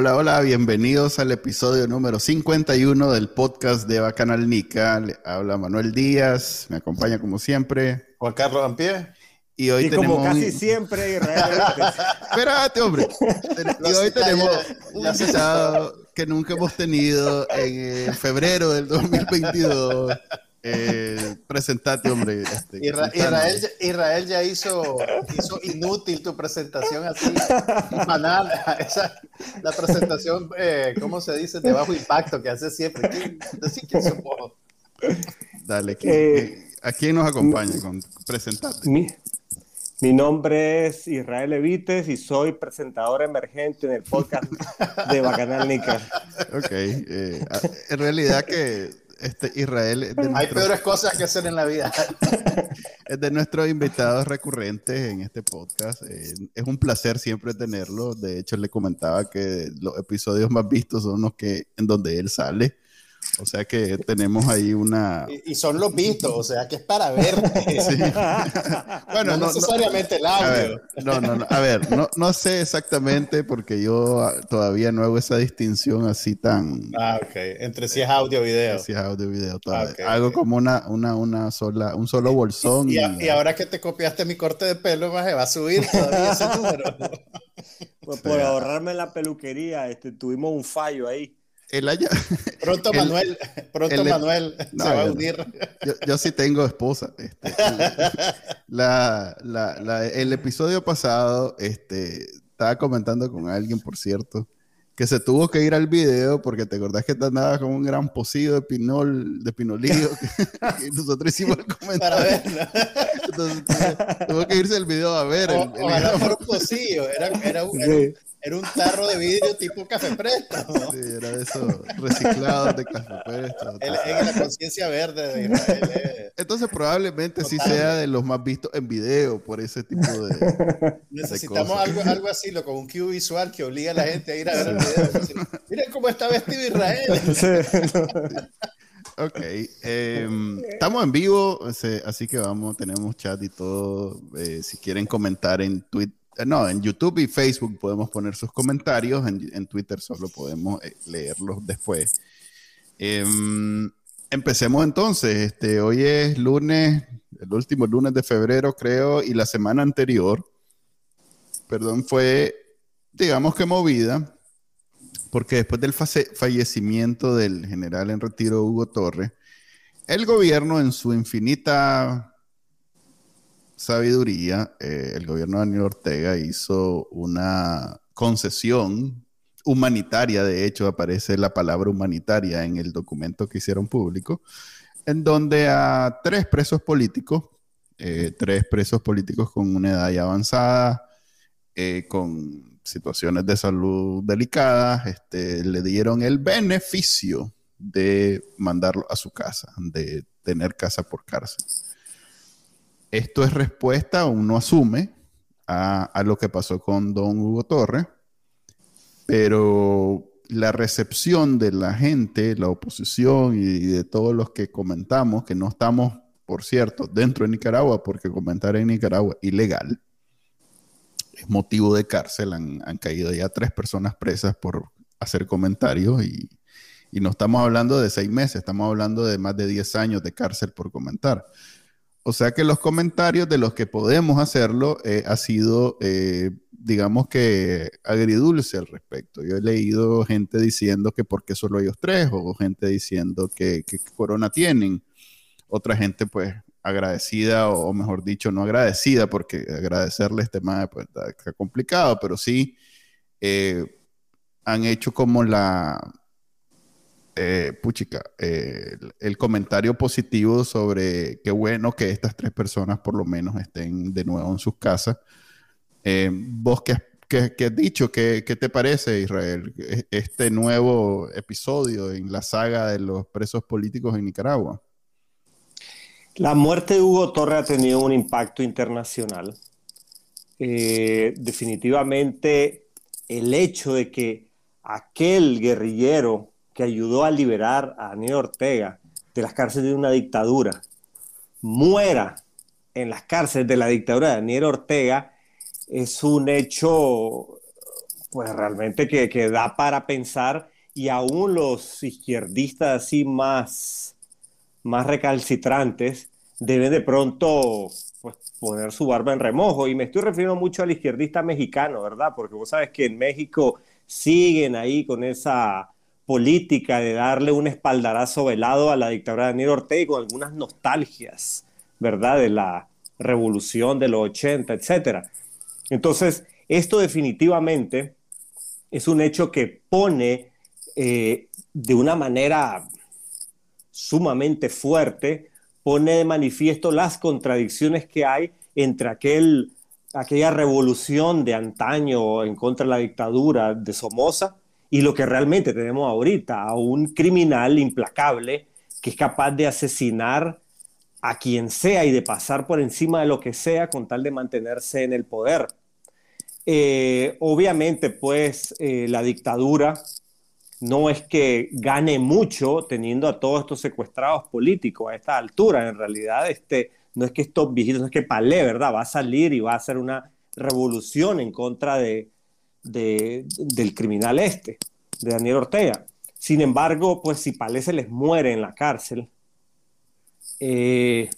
Hola, hola, bienvenidos al episodio número 51 del podcast de Bacanal Nica. Le habla Manuel Díaz, me acompaña como siempre. Juan Carlos Ampie. Y hoy y tenemos. como casi siempre, Israel. Espérate, hombre. y hoy tenemos un invitado que nunca hemos tenido en eh, febrero del 2022. Eh, presentate, hombre. Este, Isra-. Israel, Israel ya hizo, hizo inútil tu presentación así, banal. Esa, la presentación, eh, ¿cómo se dice? De bajo impacto que hace siempre. ¿Quién, decir quién somos? Dale, ¿quién- Eh, ¿a quién nos acompaña? Con, presentate. mi, mi nombre es Israel Evites y soy presentador emergente en el podcast de Bacanal Nica. Ok. eh, en realidad que este Israel es de, Hay nuestro- peores cosas que hacer en la vida. es de nuestros invitados recurrentes en este podcast. Eh, es un placer siempre tenerlo. De hecho, le comentaba que los episodios más vistos son los que en donde él sale. O sea que tenemos ahí una... Y, y son los vistos, o sea, que es para ver. Sí. Bueno, no, necesariamente el A audio. ver, no, no, no, a ver, no, no sé exactamente porque yo ah, todavía no hago esa distinción así tan... Ah, ok. Entre si es audio o video. Si es audio video todavía. ok, Hago ok. como una, una, una sola, un solo bolsón. Y, y- a- y ahora que te copiaste mi corte de pelo, maje, va a subir todavía ese número. Pues por ahorrarme la peluquería, este, tuvimos un fallo ahí. El año- Pronto El- Manuel, pronto el- Manuel No, se va a yo- unir. Yo, yo sí tengo esposa. este. La- la- la- el episodio pasado, este, estaba comentando con alguien, por cierto, que se tuvo que ir al video porque te acordás que te andaba con un gran pocillo de pinol, de pinolillo, y nosotros hicimos el Para comentario. verlo. Entonces, tuvo- que irse el video a ver. O- el- el- ojalá fuera un pocillo, era, era, un, era, un, era un tarro de vidrio tipo café presto. Sí, era de esos reciclados de café Presto. Él es la conciencia verde de Israel. eh. Entonces probablemente sí sea de los más vistos en video por ese tipo de... Necesitamos cosas. algo, algo así, lo, con un cue visual que obliga a la gente a ir a ver el video. Decir, Miren cómo está vestido Israel. Ok, em, estamos en vivo, así que vamos, tenemos chat y todo. eh, si quieren comentar en Twitter, no, en YouTube y Facebook podemos poner sus comentarios, en, Twitter solo podemos eh, leerlos después. Em, empecemos entonces, este, hoy es lunes, el último lunes de febrero creo, y la semana anterior, perdón, fue, digamos que movida porque después del fallecimiento del general en retiro Hugo Torres, el gobierno en su infinita sabiduría, eh, el gobierno de Daniel Ortega hizo una concesión humanitaria, de hecho aparece la palabra humanitaria en el documento que hicieron público, en donde a tres presos políticos, eh, tres presos políticos con una edad ya avanzada, eh, con situaciones de salud delicadas, este, le dieron el beneficio de mandarlo a su casa, de tener casa por cárcel. Esto es respuesta, uno asume, a, lo que pasó con don Hugo Torres, pero la recepción de la gente, la oposición y de todos los que comentamos, que no estamos, por cierto, dentro de Nicaragua, porque comentar en Nicaragua ilegal, es motivo de cárcel. Han, han caído ya tres personas presas por hacer comentarios y, y no estamos hablando de seis meses, estamos hablando de más de 10 años de cárcel por comentar. O sea que los comentarios de los que podemos hacerlo eh, ha sido, eh, digamos que agridulce al respecto. Yo he leído gente diciendo que por qué solo ellos tres, o gente diciendo que, que corona tienen. Otra gente, pues, agradecida, o, mejor dicho, no agradecida, porque agradecerle este tema pues, está complicado, pero sí eh, han hecho como la, eh, puchica, eh, el, comentario positivo sobre qué bueno que estas tres personas por lo menos estén de nuevo en sus casas. Eh, vos, qué, ¿qué, has dicho? ¿Qué, ¿Qué, te parece, Israel, e, este nuevo episodio en la saga de los presos políticos en Nicaragua? La muerte de Hugo Torre ha tenido un impacto internacional. Eh, definitivamente el hecho de que aquel guerrillero que ayudó a liberar a Daniel Ortega de las cárceles de una dictadura muera en las cárceles de la dictadura de Daniel Ortega es un hecho pues realmente que, que da para pensar y aún los izquierdistas así más, más recalcitrantes deben de pronto pues, poner su barba en remojo. Y me estoy refiriendo mucho al izquierdista mexicano, ¿verdad? Porque vos sabes que en México siguen ahí con esa política de darle un espaldarazo velado a la dictadura de Daniel Ortega algunas nostalgias, ¿verdad? De la revolución de los 80, etcétera. Entonces, esto definitivamente es un hecho que pone eh, de una manera sumamente fuerte, pone de manifiesto las contradicciones que hay entre aquel, aquella revolución de antaño en contra de la dictadura de Somoza y lo que realmente tenemos ahorita, a un criminal implacable que es capaz de asesinar a quien sea y de pasar por encima de lo que sea con tal de mantenerse en el poder. Eh, obviamente, pues eh, la dictadura no es que gane mucho teniendo a todos estos secuestrados políticos a esta altura. En realidad, este, no es que estos viejitos, no es que Palé, ¿verdad? Va a salir y va a hacer una revolución en contra de, del criminal este, de Daniel Ortega. Sin embargo, pues si Palé se les muere en la cárcel, eh,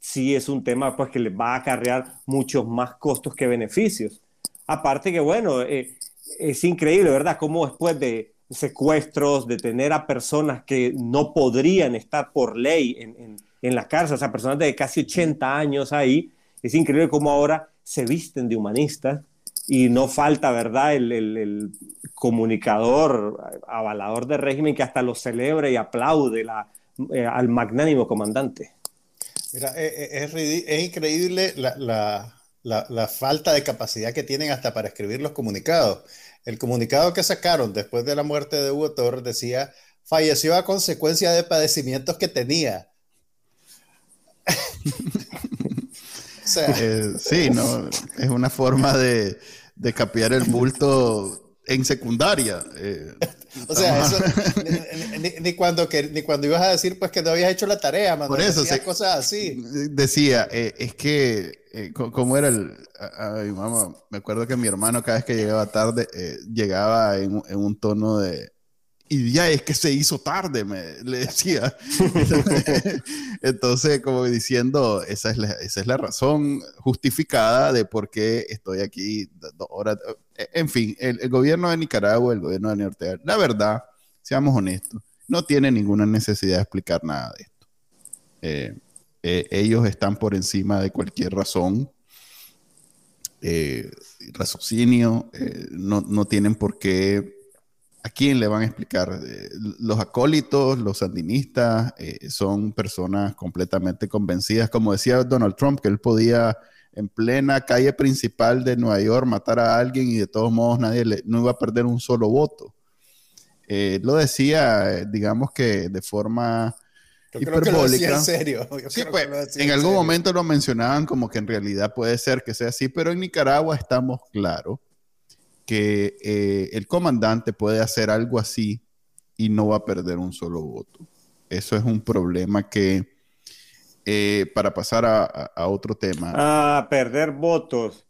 sí es un tema pues que les va a acarrear muchos más costos que beneficios. Aparte que, bueno, eh, es increíble, ¿verdad? Cómo después de secuestros, de tener a personas que no podrían estar por ley en, en la cárcel, o sea, personas de casi 80 años ahí, es increíble cómo ahora se visten de humanistas y no falta, ¿verdad?, el, comunicador, avalador del régimen que hasta lo celebra y aplaude eh, al magnánimo comandante. Mira, eh, eh, es, increíble la, falta de capacidad que tienen hasta para escribir los comunicados. El comunicado que sacaron después de la muerte de Hugo Torres decía, falleció a consecuencia de padecimientos que tenía. Eh, sí, no, es una forma de, de capear el bulto en secundaria. Eh, o sea, eso, ni, cuando que, ni cuando ibas a decir pues que no habías hecho la tarea, Por eso, decía cosas así. Decía, eh, es que, como era el... Ay, mamá, me acuerdo que mi hermano cada vez que llegaba tarde, llegaba en, en, un tono de, y ya es que se hizo tarde, me le decía. Entonces, como diciendo, esa es, la, esa es la razón justificada de por qué estoy aquí ahora. En fin, el, gobierno de Nicaragua, el gobierno de Ortega, la verdad, seamos honestos, no tiene ninguna necesidad de explicar nada de esto. Eh, eh, ellos están por encima de cualquier razón, eh, raciocinio, no, no tienen por qué ¿A quién le van a explicar? Eh, los acólitos, los sandinistas, eh, son personas completamente convencidas. Como decía Donald Trump, que él podía en plena calle principal de Nueva York matar a alguien y de todos modos nadie le, no iba a perder un solo voto. Eh, lo decía, digamos que de forma hiperbólica. en serio. Pues, en algún momento lo mencionaban como que en realidad puede ser que sea así, pero en Nicaragua estamos claros que eh, el comandante puede hacer algo así y no va a perder un solo voto. Eso es un problema que, eh, para pasar a, otro tema. Ah, perder votos.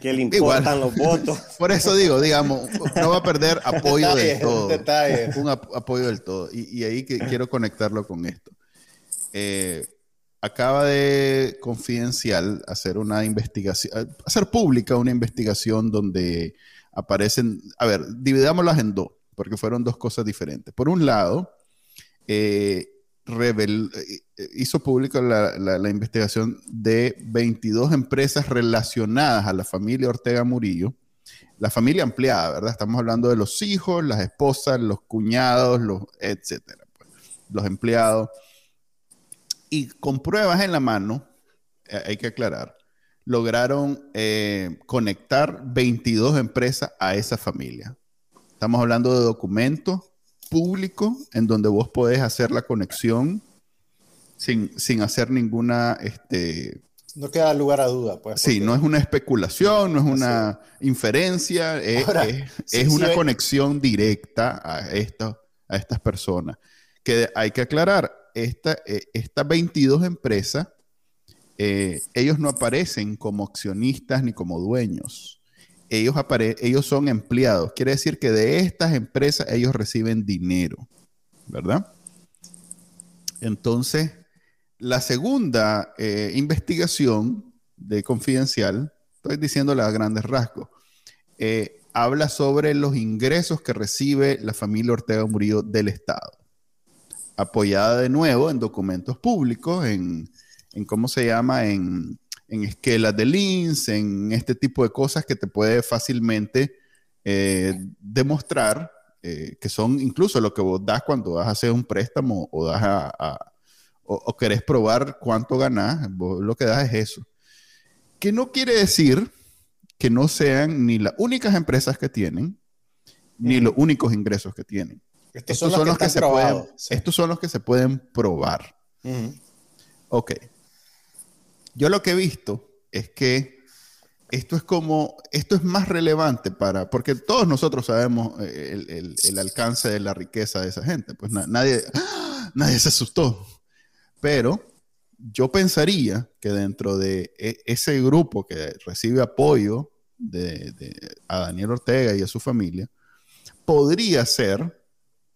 ¿Qué le importan los votos? Por eso digo, digamos, no va a perder apoyo del todo. Un, apoyo del todo. Y, ahí que quiero conectarlo con esto. Eh, acaba de Confidencial hacer una investigación, hacer pública una investigación donde aparecen, a ver, dividámoslas en dos, porque fueron dos cosas diferentes. Por un lado, eh, eh hizo pública la, la, investigación de 22 empresas relacionadas a la familia Ortega Murillo, la familia ampliada, ¿verdad? Estamos hablando de los hijos, las esposas, los cuñados, los etcétera, pues, los empleados y con pruebas en la mano, eh, hay que aclarar, lograron eh, conectar 22 empresas a esa familia. Estamos hablando de documentos públicos en donde vos podés hacer la conexión sin, sin hacer ninguna... Este, no queda lugar a duda, pues. Sí, no es una especulación, no es una inferencia, es, una conexión directa a, a estas personas. Que hay que aclarar, esta, eh, estas 22 empresas, eh, ellos no aparecen como accionistas ni como dueños. Ellos, ellos son empleados. Quiere decir que de estas empresas ellos reciben dinero, ¿verdad? Entonces, la segunda eh, investigación de Confidencial, estoy diciéndole a grandes rasgos, habla sobre los ingresos que recibe la familia Ortega Murillo del Estado apoyada de nuevo en documentos públicos, en, cómo se llama, en, esquelas de links, en este tipo de cosas que te puede fácilmente eh, demostrar eh, que son incluso lo que vos das cuando vas a hacer un préstamo o das a, o, querés probar cuánto ganás, vos lo que das es eso. Que no quiere decir que no sean ni las únicas empresas que tienen, ni los únicos ingresos que tienen. Estos, son, los que, se pueden, estos son los que se pueden probar. Ok. Yo lo que he visto es que esto es como, esto es más relevante para, porque todos nosotros sabemos eh, el, alcance de la riqueza de esa gente, pues nadie, nadie se asustó. Pero yo pensaría que dentro de e, ese grupo que recibe apoyo de, a Daniel Ortega y a su familia, podría ser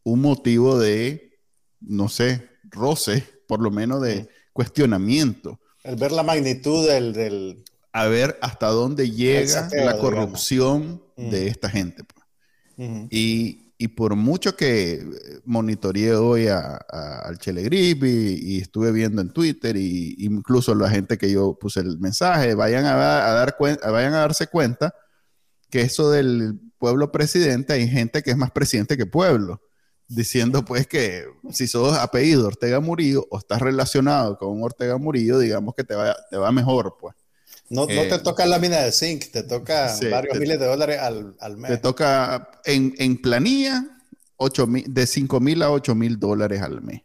un motivo de, no sé, roce, por lo menos de cuestionamiento. El ver la magnitud del... A ver hasta dónde llega la corrupción de esta gente. Pues. y, por mucho que monitoreé hoy al Chelegrip y, y, estuve viendo en Twitter, y incluso la gente que yo puse el mensaje, vayan a, dar vayan a darse cuenta que eso del pueblo presidente, hay gente que es más presidente que pueblo diciendo pues que si sos apellido Ortega Murillo o estás relacionado con Ortega Murillo, digamos que te va, te va mejor, pues. No, no te eh, toca lámina de zinc, te toca varios miles de dólares al, al, mes. Te toca en, en planilla 8, de 5 mil a 8 mil dólares al mes.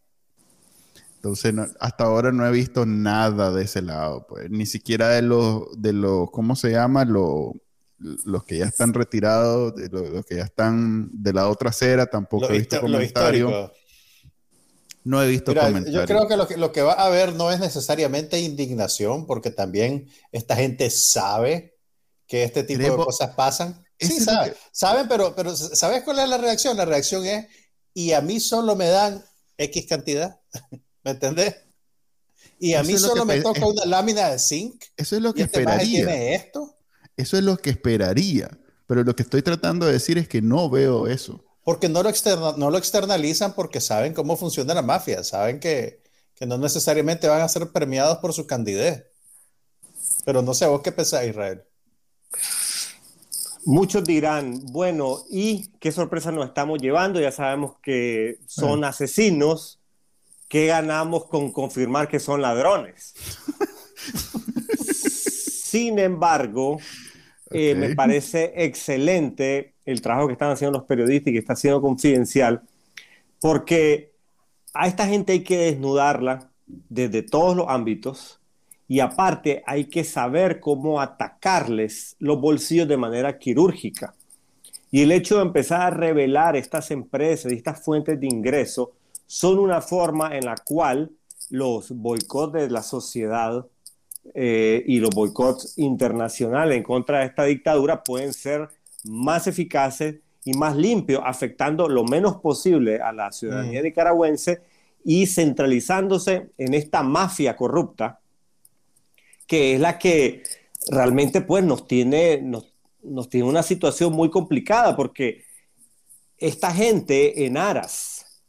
Entonces, hasta ahora no he visto nada de ese lado, pues, ni siquiera de los, de los, ¿cómo se llama? Los los que ya están retirados, los, que ya están de la otra acera, tampoco he visto comentarios. No he visto comentarios. Yo creo que lo, que lo, que va a haber no es necesariamente indignación, porque también esta gente sabe que este tipo de cosas pasan. Sí, saben, saben, pero, pero ¿sabes cuál es la reacción? La reacción es, y a mí solo me dan X cantidad, ¿me entendés? Y a mí solo me toca una lámina de zinc. Eso es lo que este esperaría. tiene esto? Eso es lo que esperaría, pero lo que estoy tratando de decir es que no veo eso. Porque no lo, no lo externalizan porque saben cómo funciona la mafia, saben que, no necesariamente van a ser premiados por su candidez. Pero no sé, vos qué pensás, Israel. Muchos dirán, bueno, ¿y qué sorpresa nos estamos llevando? Ya sabemos que son asesinos. ¿Qué ganamos con confirmar que son ladrones? Sin embargo, eh, me parece excelente el trabajo que están haciendo los periodistas y que está siendo confidencial, porque a esta gente hay que desnudarla desde todos los ámbitos y aparte hay que saber cómo atacarles los bolsillos de manera quirúrgica. Y el hecho de empezar a revelar estas empresas y estas fuentes de ingreso son una forma en la cual los boicots de la sociedad eh, y los boicots internacionales en contra de esta dictadura pueden ser más eficaces y más limpios, afectando lo menos posible a la ciudadanía mm. nicaragüense y centralizándose en esta mafia corrupta, que es la que realmente pues, nos, tiene, nos, nos tiene una situación muy complicada, porque esta gente en aras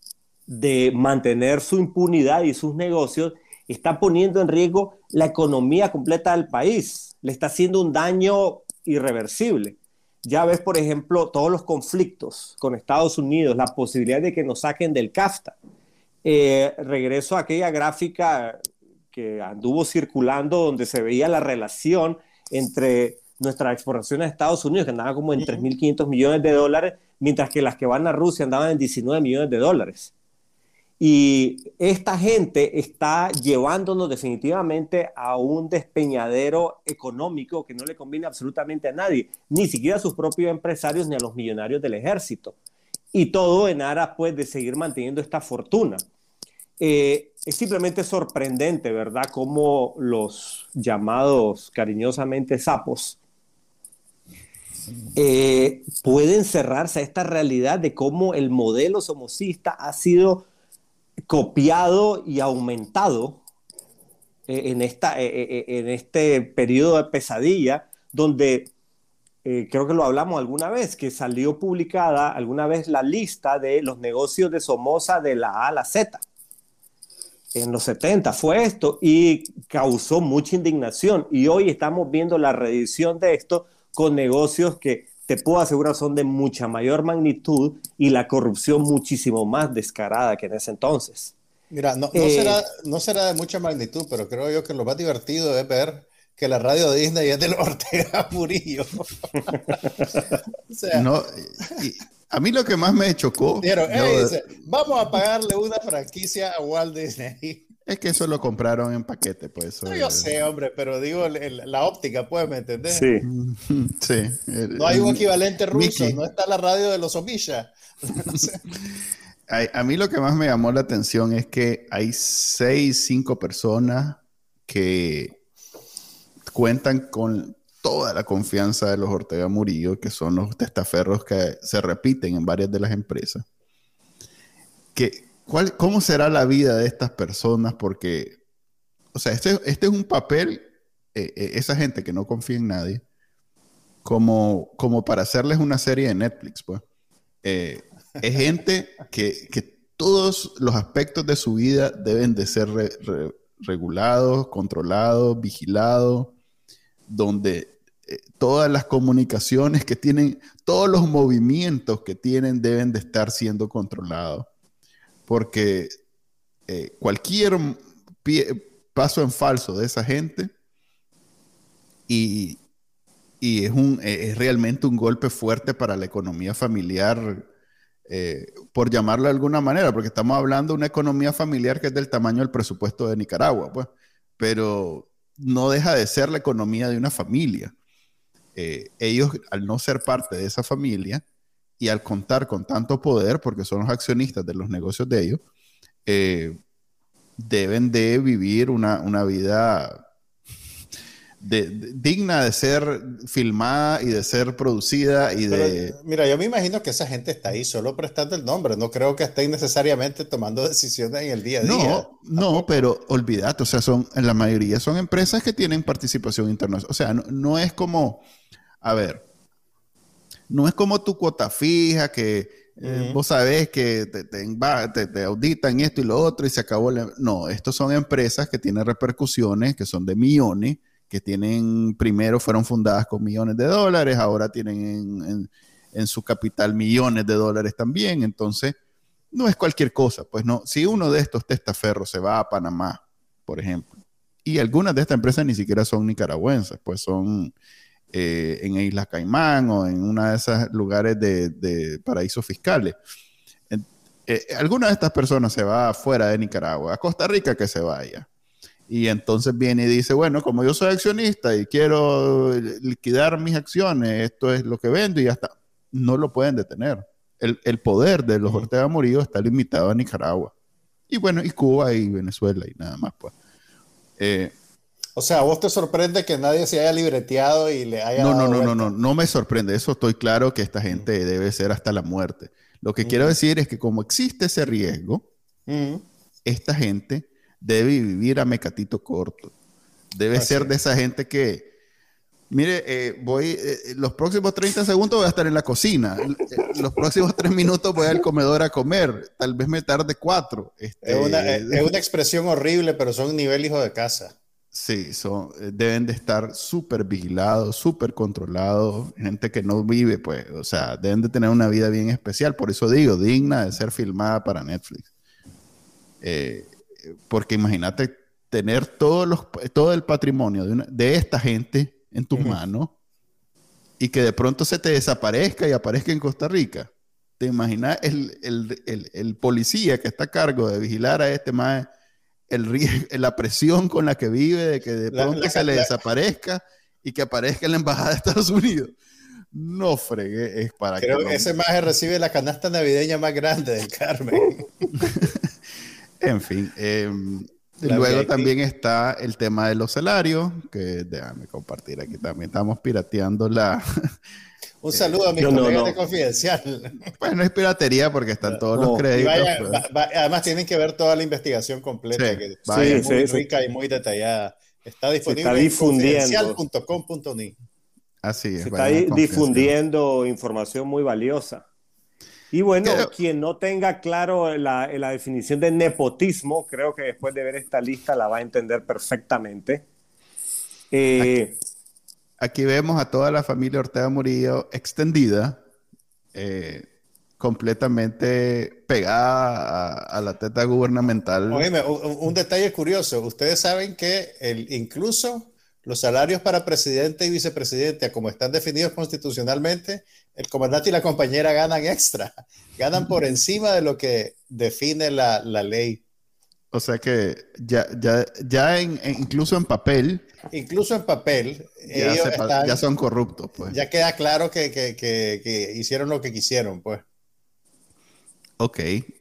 de mantener su impunidad y sus negocios, está poniendo en riesgo la economía completa del país, le está haciendo un daño irreversible. Ya ves, por ejemplo, todos los conflictos con Estados Unidos, la posibilidad de que nos saquen del CAFTA. Eh, regreso a aquella gráfica que anduvo circulando donde se veía la relación entre nuestras exportaciones a Estados Unidos, que andaban como en 3.500 millones de dólares, mientras que las que van a Rusia andaban en 19 millones de dólares. Y esta gente está llevándonos definitivamente a un despeñadero económico que no le conviene absolutamente a nadie, ni siquiera a sus propios empresarios ni a los millonarios del ejército. Y todo en aras pues de seguir manteniendo esta fortuna. Eh, es simplemente sorprendente, ¿verdad? Cómo los llamados cariñosamente sapos eh, pueden cerrarse a esta realidad de cómo el modelo somocista ha sido copiado y aumentado eh, en, esta, eh, en este periodo de pesadilla, donde creo que lo hablamos alguna vez, que salió publicada alguna vez la lista de los negocios de Somoza de la A a la Z en los 70 fue esto y causó mucha indignación. Y hoy estamos viendo la reedición de esto con negocios que te puedo asegurar son de mucha mayor magnitud y la corrupción muchísimo más descarada que en ese entonces. Mira, no, no, eh, será, no será de mucha magnitud, pero creo yo que lo más divertido es ver que la radio de Disney es del Ortega Murillo. o sea, no, a mí lo que más me chocó. vamos a pagarle una franquicia a Walt Disney. Es que eso lo compraron en paquete, pues. no, yo sé, hombre, pero digo, la óptica, pues, ¿me entendés? Sí. sí. no hay un equivalente ruso, no está la radio de los Omisha. a, mí lo que más me llamó la atención es que hay seis, cinco personas que cuentan con toda la confianza de los Ortega Murillo, que son los testaferros que se repiten en varias de las empresas. Que, ¿cuál, ¿Cómo será la vida de estas personas? Porque, o sea, este, este es un papel, eh, eh, esa gente que no confía en nadie, como, como para hacerles una serie de Netflix, pues. Eh, es gente que, que, todos los aspectos de su vida deben de ser regulados, controlados, vigilados donde todas las comunicaciones que tienen, todos los movimientos que tienen deben de estar siendo controlados. Porque eh, cualquier paso en falso de esa gente y, es, un, es realmente un golpe fuerte para la economía familiar, eh, por llamarlo de alguna manera, porque estamos hablando de una economía familiar que es del tamaño del presupuesto de Nicaragua, pues, pero no deja de ser la economía de una familia. Eh, ellos, al no ser parte de esa familia y al contar con tanto poder, porque son los accionistas de los negocios de ellos, eh, deben de vivir una, una vida digna de ser filmada y de ser producida y de... mira, yo me imagino que esa gente está ahí solo prestando el nombre, no creo que estén necesariamente tomando decisiones en el día a día. No, no, pero olvídate, o sea, son, en la mayoría son empresas que tienen participación internacional, o sea, no, es como, a ver, no es como tu cuota fija que... Eh, vos sabés que te, te, te, auditan esto y lo otro y se acabó. No, estos son empresas que tienen repercusiones, que son de millones, que tienen, primero fueron fundadas con millones de dólares, ahora tienen en, su capital millones de dólares también, entonces no es cualquier cosa, pues no, si uno de estos testaferros se va a Panamá, por ejemplo, y algunas de estas empresas ni siquiera son nicaragüenses, pues son eh, en Islas Caimán o en una de esos lugares de, paraísos fiscales. Eh, alguna de estas personas se va fuera de Nicaragua, a Costa Rica que se vaya. Y entonces viene y dice, bueno, como yo soy accionista y quiero liquidar mis acciones, esto es lo que vendo y ya está. No lo pueden detener. El, el poder de los Ortega Murillo está limitado a Nicaragua. Y bueno, y Cuba y Venezuela y nada más, pues. Eh, o sea, vos te sorprende que nadie se haya libreteado y le haya... No, no, no, no, no, no me sorprende. Eso estoy claro que esta gente debe ser hasta la muerte. Lo que quiero decir es que como existe ese riesgo, esta gente debe vivir a mecatito corto. Debe ser de esa gente que, mire, eh, voy, eh, los próximos 30 segundos voy a estar en la cocina, eh, los próximos 3 minutos voy al comedor a comer, tal vez me tarde 4. Este, es, una, expresión horrible, pero son nivel hijo de casa. Sí, son, deben de estar súper vigilados, súper controlados, gente que no vive, pues, o sea, deben de tener una vida bien especial, por eso digo, digna de ser filmada para Netflix. Eh, porque imagínate tener todos los, todo el patrimonio de, una- de esta gente en tus manos y que de pronto se te desaparezca y aparezca en Costa Rica. ¿Te imaginas el, el- el- el policía que está a cargo de vigilar a este más, el, la presión con la que vive de que de La- pronto la- se le la- desaparezca y que aparezca en la embajada de Estados Unidos? No fregué, es para Creo que que ese maje recibe la canasta navideña más grande del Carmen. En fin. eh, La luego también está el tema de los salarios, que déjame compartir aquí también. Estamos pirateando la. Un saludo a mis No, no, colegas no. de Confidencial. Pues no es piratería porque están todos No. los créditos. vaya, pues. va- va- además tienen que ver toda la investigación completa, Sí, que vaya. es muy Sí, sí, rica y muy detallada. Está disponible está en difundiendo. confidencial.com.ni. Así es. Se está difundiendo información muy valiosa. Y bueno, Creo- quien no tenga claro la, la definición de nepotismo, creo que después de ver esta lista la va a entender perfectamente. Eh, Aquí vemos a toda la familia Ortega Murillo extendida, eh, completamente pegada a, a la teta gubernamental. Oíme, un, un detalle curioso. Ustedes saben que el, incluso los salarios para presidente y vicepresidente, como están definidos constitucionalmente, el comandante y la compañera ganan extra. Ganan por encima de lo que define la, la ley. O sea que ya, ya, ya en- en- incluso en papel Incluso en papel, ya, ellos están- ya son corruptos. Pues. ya queda claro que, que- que- que hicieron lo que quisieron, pues. Ok.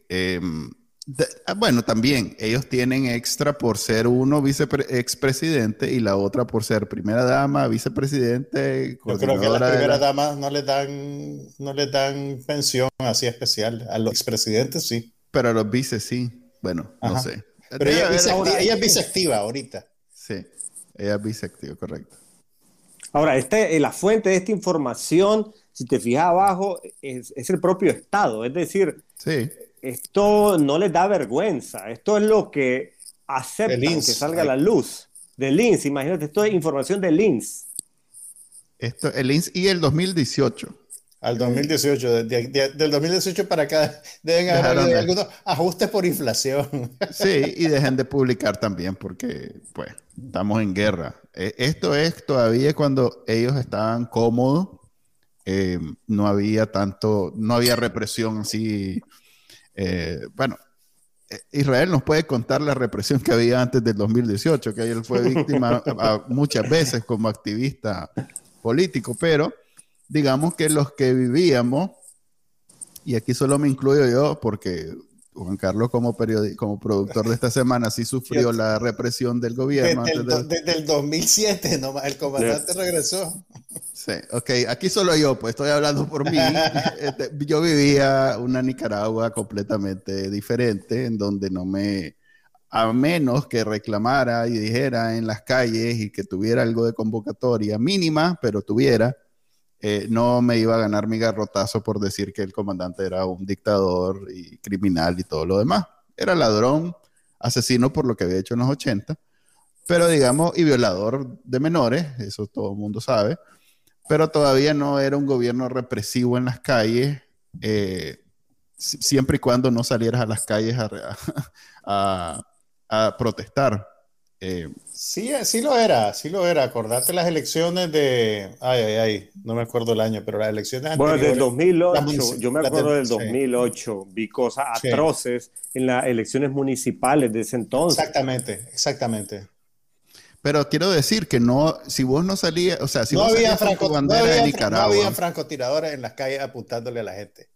em, de- ah, bueno, también ellos tienen extra por ser uno expresidente y la otra por ser primera dama, vicepresidente, Yo creo que a las primeras la- damas no les dan, no les dan pensión así especial. A los expresidentes sí. pero a los vices sí. Bueno, no sé. Pero ella, ella es viceactiva ahorita. Sí, ella es bisexual, correcto. ahora, este, eh, la fuente de esta información, si te fijas abajo, es, es el propio Estado. Es decir, Sí, esto no les da vergüenza. Esto es lo que aceptan que salga a la luz. Del INS, imagínate, esto es información del INS. esto, el INS y el 2018. Al 2018, de- de- de- del 2018 para acá deben haber de- algunos ajustes por inflación. Sí, y dejen de publicar también porque, pues, estamos en guerra. Eh, Esto es todavía cuando ellos estaban cómodos, eh, no había tanto, no había represión así. eh, bueno, eh, Israel nos puede contar la represión que había antes del 2018, que él fue víctima a- a muchas veces como activista político, pero digamos que los que vivíamos, y aquí solo me incluyo yo porque Juan Carlos como, periodi- como productor de esta semana sí sufrió la represión del gobierno. Desde el, antes desde el 2007 nomás, el comandante regresó. Sí, ok, aquí solo yo, pues estoy hablando por mí. Este, yo vivía una Nicaragua completamente diferente, en donde no me, a menos que reclamara y dijera en las calles y que tuviera algo de convocatoria mínima, pero tuviera, eh, no me iba a ganar mi garrotazo por decir que el comandante era un dictador y criminal y todo lo demás. Era ladrón, asesino por lo que había hecho en los 80, pero digamos, y violador de menores, eso todo el mundo sabe pero todavía no era un gobierno represivo en las calles, eh, si- siempre y cuando no salieras a las calles a protestar. Eh, Sí, sí lo era, sí lo era. Acordate las elecciones de. Ay, ay, ay, no me acuerdo el año, pero las elecciones Bueno, del anteriores. 2008, munici- yo me acuerdo del- del sí. 2008, vi cosas Sí. atroces en las elecciones municipales de ese entonces. Exactamente, exactamente. pero quiero decir que no, si vos no salías, o sea, si no, vos había salías con franco, no, bandera había, de no Nicaragua, había francotiradores en las calles apuntándole a la gente.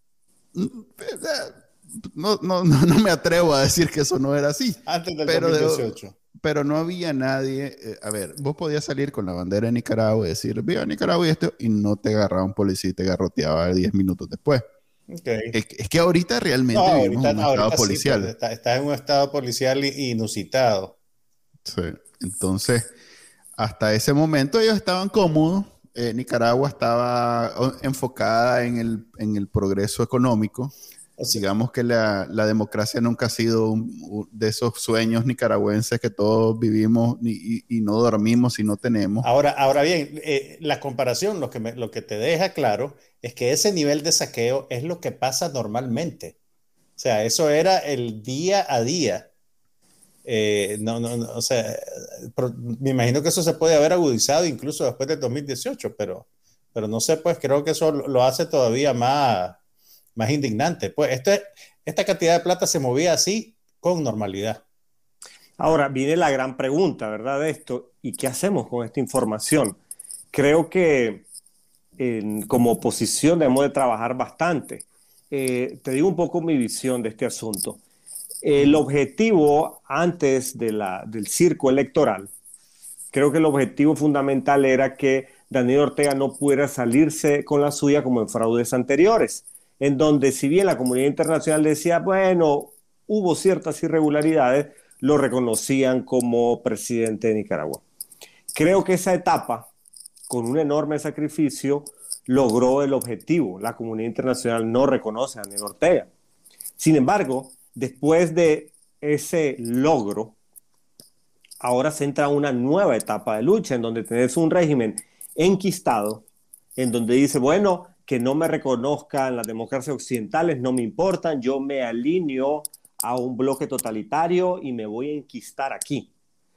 no, no, no, no me atrevo a decir que eso no era así. Antes del Pero de- 2018. Pero no había nadie. eh, a ver, vos podías salir con la bandera de Nicaragua y decir, viva Nicaragua y esto, y no te agarraba un policía y te garroteaba 10 minutos después. Ok. Es, que- es que ahorita realmente No, vivimos ahorita, en un estado ahorita policial. pues, está, está en un estado policial inusitado. Sí. Entonces, hasta ese momento ellos estaban cómodos. Eh, Nicaragua estaba enfocada en el, en el progreso económico. Sea, Digamos que la, la democracia nunca ha sido un- un- de esos sueños nicaragüenses que todos vivimos ni- y, y no dormimos y no tenemos. Ahora, ahora bien, eh, la comparación lo que, me- lo que te deja claro es que ese nivel de saqueo es lo que pasa normalmente. O sea, eso era el día a día. Eh, no, no, no, o sea, me imagino que eso se puede haber agudizado incluso después del 2018, pero, pero no sé, pues creo que eso lo hace todavía más, más indignante. Pues esta cantidad de plata se movía así con normalidad. Ahora viene la gran pregunta, ¿verdad? De esto, ¿y qué hacemos con esta información? Creo que como oposición debemos de trabajar bastante. Eh, te digo un poco mi visión de este asunto. El objetivo antes de la, del circo electoral, creo que el objetivo fundamental era que Daniel Ortega no pudiera salirse con la suya como en fraudes anteriores, en donde si bien la comunidad internacional decía, bueno, hubo ciertas irregularidades, lo reconocían como presidente de Nicaragua. Creo que esa etapa, con un enorme sacrificio, logró el objetivo. La comunidad internacional no reconoce a Daniel Ortega. Sin embargo, después de ese logro, ahora se entra una nueva etapa de lucha en donde tenés un régimen enquistado, en donde dice, bueno, que no me reconozcan las democracias occidentales, no me importan, yo me alineo a un bloque totalitario y me voy a enquistar aquí.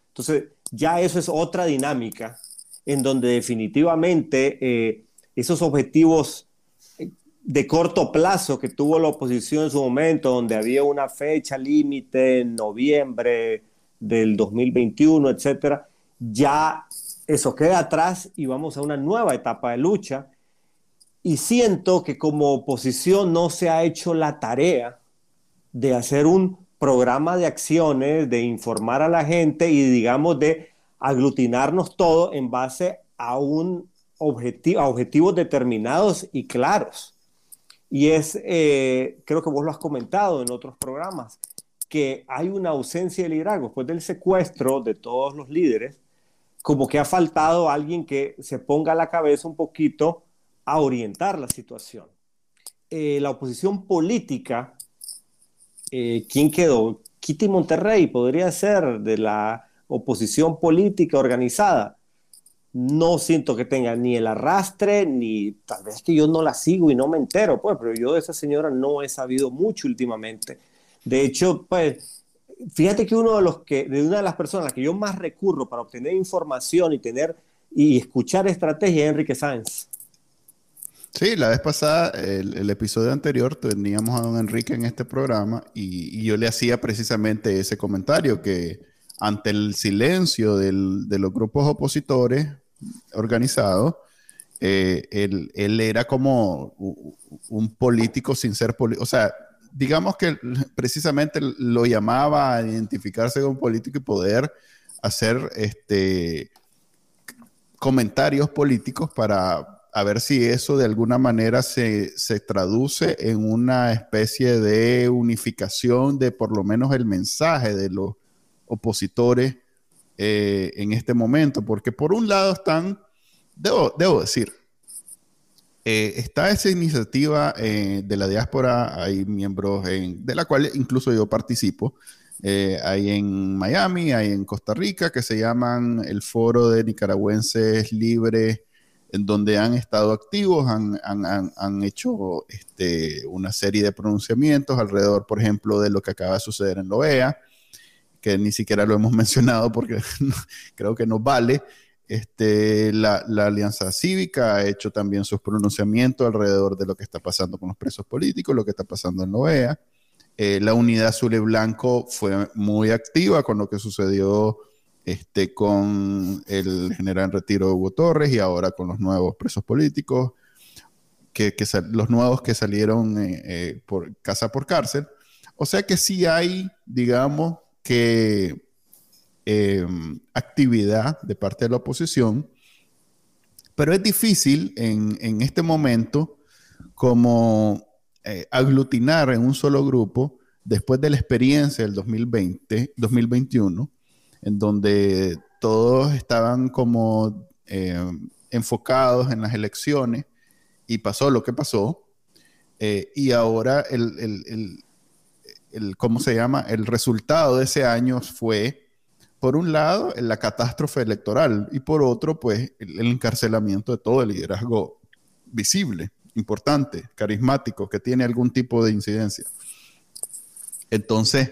Entonces, ya eso es otra dinámica en donde definitivamente eh, esos objetivos eh, de corto plazo que tuvo la oposición en su momento, donde había una fecha límite en noviembre del 2021, etcétera, ya eso queda atrás y vamos a una nueva etapa de lucha. Y siento que como oposición no se ha hecho la tarea de hacer un programa de acciones, de informar a la gente y digamos de aglutinarnos todo en base a un objetivo, a objetivos determinados y claros. Y es, eh, creo que vos lo has comentado en otros programas, que hay una ausencia de liderazgo. Después del secuestro de todos los líderes, como que ha faltado alguien que se ponga a la cabeza un poquito a orientar la situación. Eh, la oposición política eh, ¿quién quedó? Kitty Monterrey podría ser de la oposición política organizada. No siento que tenga ni el arrastre, ni tal vez que yo no la sigo y no me entero, pues, pero yo de esa señora no he sabido mucho últimamente. De hecho, pues, fíjate que uno de los que, de una de las personas a las que yo más recurro para obtener información y tener y escuchar estrategia es Enrique Sáenz. Sí, la vez pasada, el, episodio anterior, teníamos a don Enrique en este programa y, yo le hacía precisamente ese comentario, que ante el silencio de los grupos opositores organizados, eh, él, era como un político sin ser político, o sea, digamos que precisamente lo llamaba a identificarse como político y poder hacer este, comentarios políticos para a ver si eso de alguna manera se, traduce en una especie de unificación de por lo menos el mensaje de los opositores eh, en este momento, porque por un lado están, debo, decir, eh, está esa iniciativa eh, de la diáspora, hay miembros de la cual incluso yo participo, hay en Miami, hay en Costa Rica, que se llaman el Foro de Nicaragüenses Libres en donde han estado activos, han, hecho este, una serie de pronunciamientos alrededor, por ejemplo, de lo que acaba de suceder en la OEA, que ni siquiera lo hemos mencionado porque creo que no vale. Este, la, Alianza Cívica ha hecho también sus pronunciamientos alrededor de lo que está pasando con los presos políticos, lo que está pasando en la OEA. Eh, la Unidad Azul y Blanco fue muy activa con lo que sucedió este, con el general en retiro Hugo Torres y ahora con los nuevos presos políticos, que, los nuevos que salieron eh, eh, por casa por cárcel. O sea que sí hay, digamos, que em, actividad de parte de la oposición, pero es difícil en, en este momento como eh, aglutinar en un solo grupo después de la experiencia del 2020, 2021 en donde todos estaban como eh, enfocados en las elecciones y pasó lo que pasó. Eh, y ahora el, ¿cómo se llama? El resultado de ese año fue, por un lado, la catástrofe electoral y por otro, pues, el, encarcelamiento de todo el liderazgo visible, importante, carismático, que tiene algún tipo de incidencia. Entonces,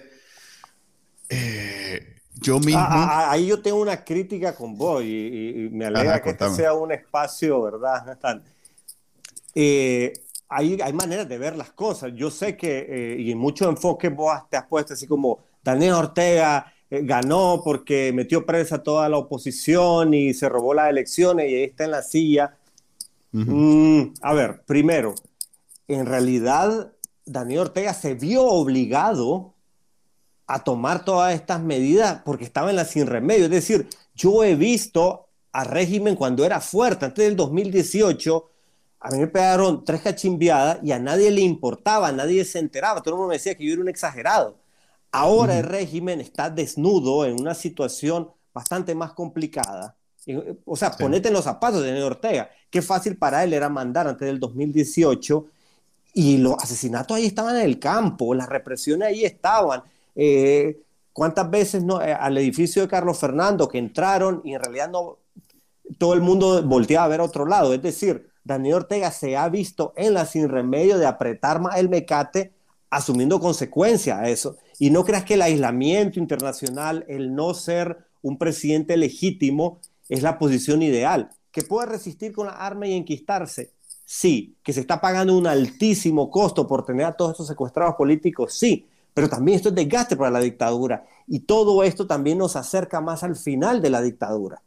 Eh, yo mismo. Ah, ah, ah, ahí yo tengo una crítica con vos y, me alegra que este sea un espacio, ¿verdad? Eh, hay, hay, maneras de ver las cosas. Yo sé que, eh, y en mucho enfoque vos te has puesto así como Daniel Ortega ganó porque metió presa a toda la oposición y se robó las elecciones y ahí está en la silla. Mm, a ver, primero, en realidad Daniel Ortega se vio obligado a tomar todas estas medidas porque estaba en la sin remedio. Es decir, yo he visto al régimen cuando era fuerte, antes del 2018, a mí me pegaron tres cachimbiadas y a nadie le importaba, a nadie se enteraba, todo el mundo me decía que yo era un exagerado. Ahora el régimen está desnudo en una situación bastante más complicada. O sea, ponete en los zapatos de Daniel Ortega. Qué fácil para él era mandar antes del 2018 y los asesinatos ahí estaban en el campo, las represiones ahí estaban. Eh, ¿Cuántas veces no, eh, al edificio de Carlos Fernando que entraron y en realidad no todo el mundo volteaba a ver otro lado? Es decir, Daniel Ortega se ha visto en la sin remedio de apretar más el mecate asumiendo consecuencias a eso. Y no creas que el aislamiento internacional, el no ser un presidente legítimo, es la posición ideal. Que puede resistir con la arma y enquistarse, sí. Que se está pagando un altísimo costo por tener a todos estos secuestrados políticos, sí. Pero también esto es desgaste para la dictadura. Y todo esto también nos acerca más al final de la dictadura.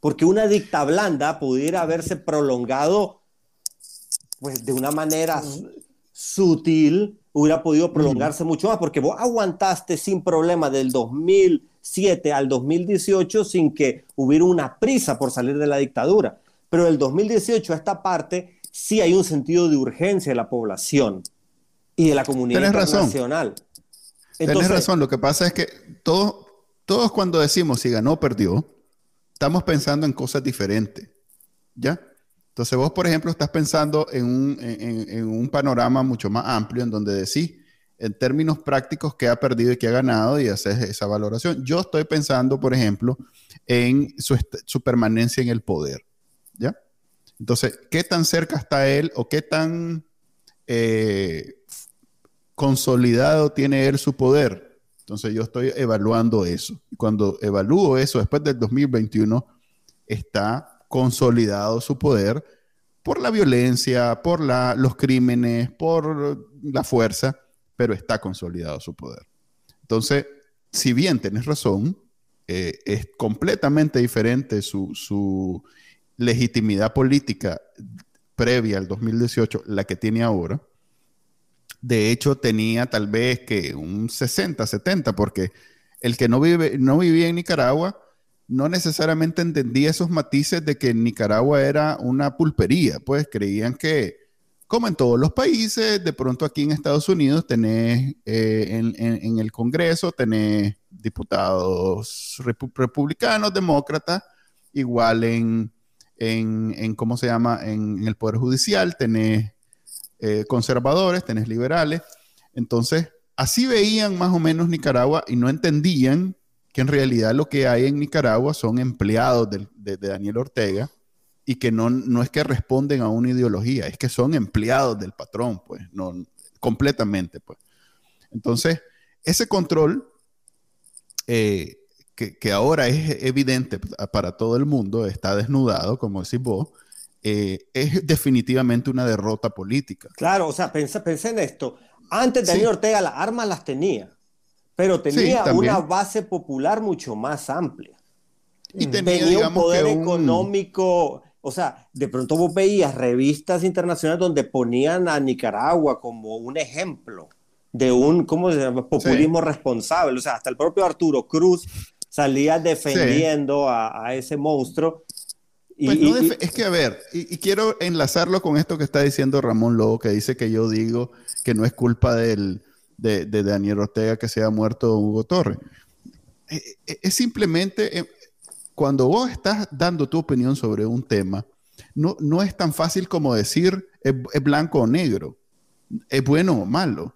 Porque una dicta blanda pudiera haberse prolongado pues, de una manera sutil, hubiera podido prolongarse mucho más, porque vos aguantaste sin problema del 2007 al 2018 sin que hubiera una prisa por salir de la dictadura. Pero del 2018 a esta parte sí hay un sentido de urgencia de la población y de la comunidad internacional. Razón. Tienes razón, lo que pasa es que todos, todos cuando decimos si ganó o perdió, estamos pensando en cosas diferentes. ¿Ya? Entonces vos, por ejemplo, estás pensando en un, en, un, panorama mucho más amplio en donde decís en términos prácticos qué ha perdido y qué ha ganado y haces esa valoración. Yo estoy pensando, por ejemplo, en su, su permanencia en el poder. ¿Ya? Entonces, ¿qué tan cerca está él o qué tan eh, consolidado tiene él su poder. Entonces yo estoy evaluando eso. Y cuando evalúo eso después del 2021, está consolidado su poder por la violencia, por la, los crímenes, por la fuerza, pero está consolidado su poder. Entonces, si bien tienes razón, eh, es completamente diferente su, su legitimidad política previa al 2018, la que tiene ahora, de hecho tenía tal vez que un 60, 70, porque el que no, vive, no vivía en Nicaragua no necesariamente entendía esos matices de que Nicaragua era una pulpería, pues creían que, como en todos los países, de pronto aquí en Estados Unidos tenés eh, en, el Congreso, tenés diputados republicanos, demócratas, igual en, en, ¿cómo se llama?, en el Poder Judicial, tenés eh, conservadores, tenés liberales. Entonces, así veían más o menos Nicaragua y no entendían que en realidad lo que hay en Nicaragua son empleados de, Daniel Ortega y que no, no es que responden a una ideología, es que son empleados del patrón, pues, no, completamente, pues. Entonces, ese control eh, que, que, ahora es evidente para todo el mundo, está desnudado, como decís vos, eh, es definitivamente una derrota política. Claro, o sea, pensé, en esto. Antes Daniel Ortega las armas las tenía, pero tenía una base popular mucho más amplia. Y tenía, un poder económico, o sea, de pronto vos veías revistas internacionales donde ponían a Nicaragua como un ejemplo de un, ¿cómo se llama? Populismo responsable. O sea, hasta el propio Arturo Cruz salía defendiendo a, a, ese monstruo pues es que, a ver, y, quiero enlazarlo con esto que está diciendo Ramón Lobo, que dice que yo digo que no es culpa del, de, Daniel Ortega que se ha muerto Hugo Torres. Eh, eh, es simplemente, eh, cuando vos estás dando tu opinión sobre un tema, no, no es tan fácil como decir es, blanco o negro, es bueno o malo.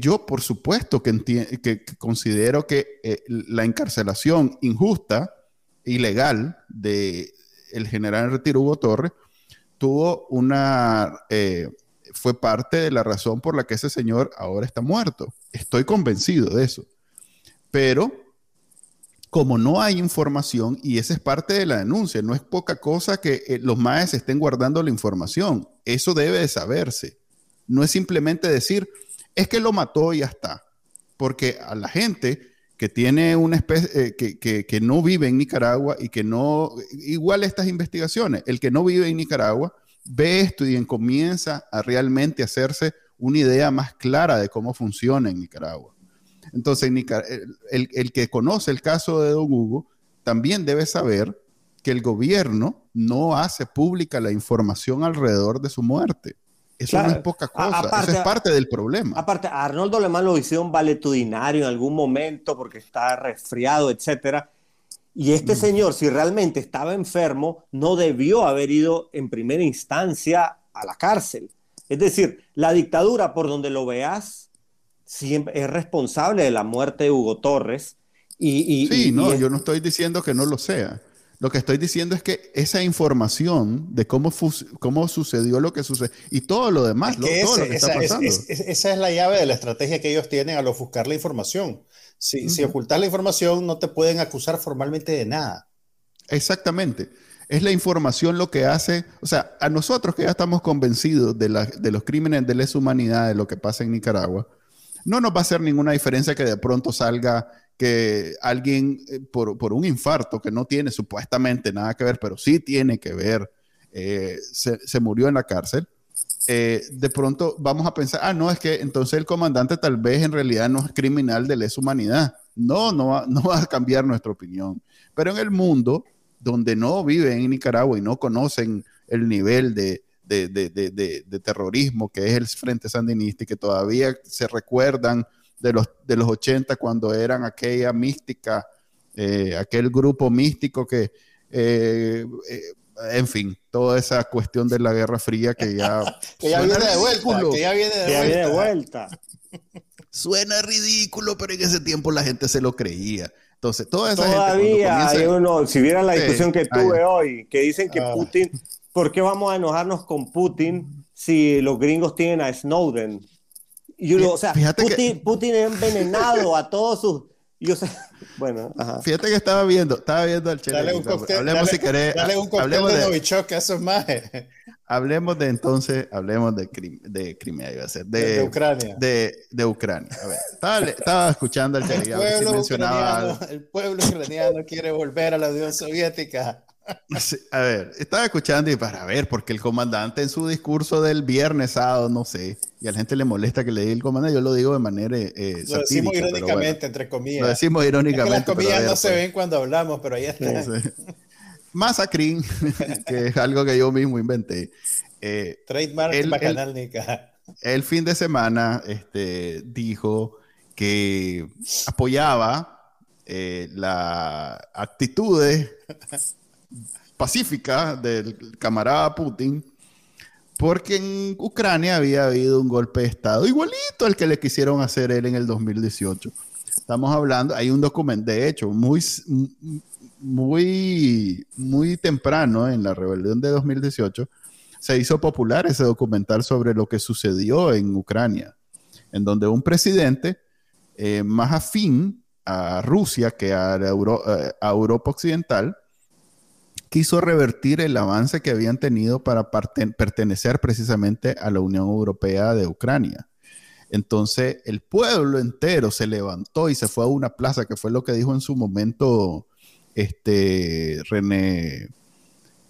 yo, por supuesto, que, que considero que la encarcelación injusta, ilegal de, el general en retiro Hugo Torres tuvo una, eh, fue parte de la razón por la que ese señor ahora está muerto. Estoy convencido de eso. Pero como no hay información, y esa es parte de la denuncia, no es poca cosa que eh, los maes estén guardando la información, eso debe de saberse. No es simplemente decir, es que lo mató y ya está, porque a la gente que tiene una especie, eh, que, que, no vive en Nicaragua y que no, igual estas investigaciones, el que no vive en Nicaragua ve esto y comienza a realmente hacerse una idea más clara de cómo funciona en Nicaragua. Entonces, el, que conoce el caso de Don Hugo también debe saber que el gobierno no hace pública la información alrededor de su muerte. Eso no es poca cosa, eso es parte del problema. Aparte, a Arnoldo Alemán lo hicieron valetudinario en algún momento porque está resfriado, etcétera. Y este mm. señor, si realmente estaba enfermo, no debió haber ido en primera instancia a la cárcel. Es decir, la dictadura, por donde lo veas, siempre es responsable de la muerte de Hugo Torres. Y, sí, no, yo no estoy diciendo que no lo sea. Lo que estoy diciendo es que esa información de cómo, cómo sucedió lo que sucedió y todo lo demás, todo lo que está pasando. esa es la llave de la estrategia que ellos tienen al ofuscar la información. Si, si ocultas la información, no te pueden acusar formalmente de nada. Exactamente. Es la información lo que hace, o sea, a nosotros que ya estamos convencidos de, de los crímenes de lesa humanidad, de lo que pasa en Nicaragua, no nos va a hacer ninguna diferencia que de pronto salga que alguien eh, por, un infarto que no tiene supuestamente nada que ver, pero sí tiene que ver, eh, se, murió en la cárcel. Eh, de pronto vamos a pensar, ah, no, es que entonces el comandante tal vez en realidad no es criminal de lesa humanidad. No, no no va a cambiar nuestra opinión. Pero en el mundo donde no viven en Nicaragua y no conocen el nivel de, de, terrorismo que es el Frente Sandinista y que todavía se recuerdan de los, de los 80 cuando eran aquella mística, eh, aquel grupo místico que, eh, eh, en fin, toda esa cuestión de la Guerra Fría que ya... que ya viene de vuelta. Que ya viene de, vuelta. Suena ridículo, pero en ese tiempo la gente se lo creía. Entonces, toda esa Todavía hay uno, si vieran la discusión que tuve hoy, que dicen que ah. Putin ¿por qué vamos a enojarnos con Putin si los gringos tienen a Snowden? Y yo o sea, Putin, Putin ha envenenado a todos sus... Yo sé, bueno, ajá. Fíjate que estaba viendo, estaba viendo al Chile. Dale un cóctel, hablemos si querés. Dale un cóctel de, de Novichok, eso es más. Hablemos de entonces, hablemos de, de Crimea, iba a ser. De, de, Ucrania. De, de Ucrania. A ver, estaba, estaba escuchando al. El pueblo, mencionaba... el pueblo ucraniano quiere volver a la Unión Soviética a ver, estaba escuchando y para ver, porque el comandante en su discurso del viernes, sábado, no sé, y a la gente le molesta que le diga el comandante, yo lo digo de manera eh, Lo decimos irónicamente, entre comillas. Lo decimos irónicamente. las comillas no se pues. ven cuando hablamos, pero ahí está. Masacrín, que es algo que yo mismo inventé. Eh, Trademark el, Bacanal El fin de semana este, dijo que apoyaba eh, las actitudes pacífica del camarada Putin, porque en Ucrania había habido un golpe de Estado igualito al que le quisieron hacer él en el 2018. Estamos hablando, hay un documento, de hecho, muy, muy, muy temprano en la rebelión de 2018, se hizo popular ese documental sobre lo que sucedió en Ucrania, en donde un presidente eh, más afín a Rusia que a, eh, a Europa Occidental, quiso revertir el avance que habían tenido para pertenecer precisamente a la Unión Europea de Ucrania. Entonces el pueblo entero se levantó y se fue a una plaza, que fue lo que dijo en su momento este René,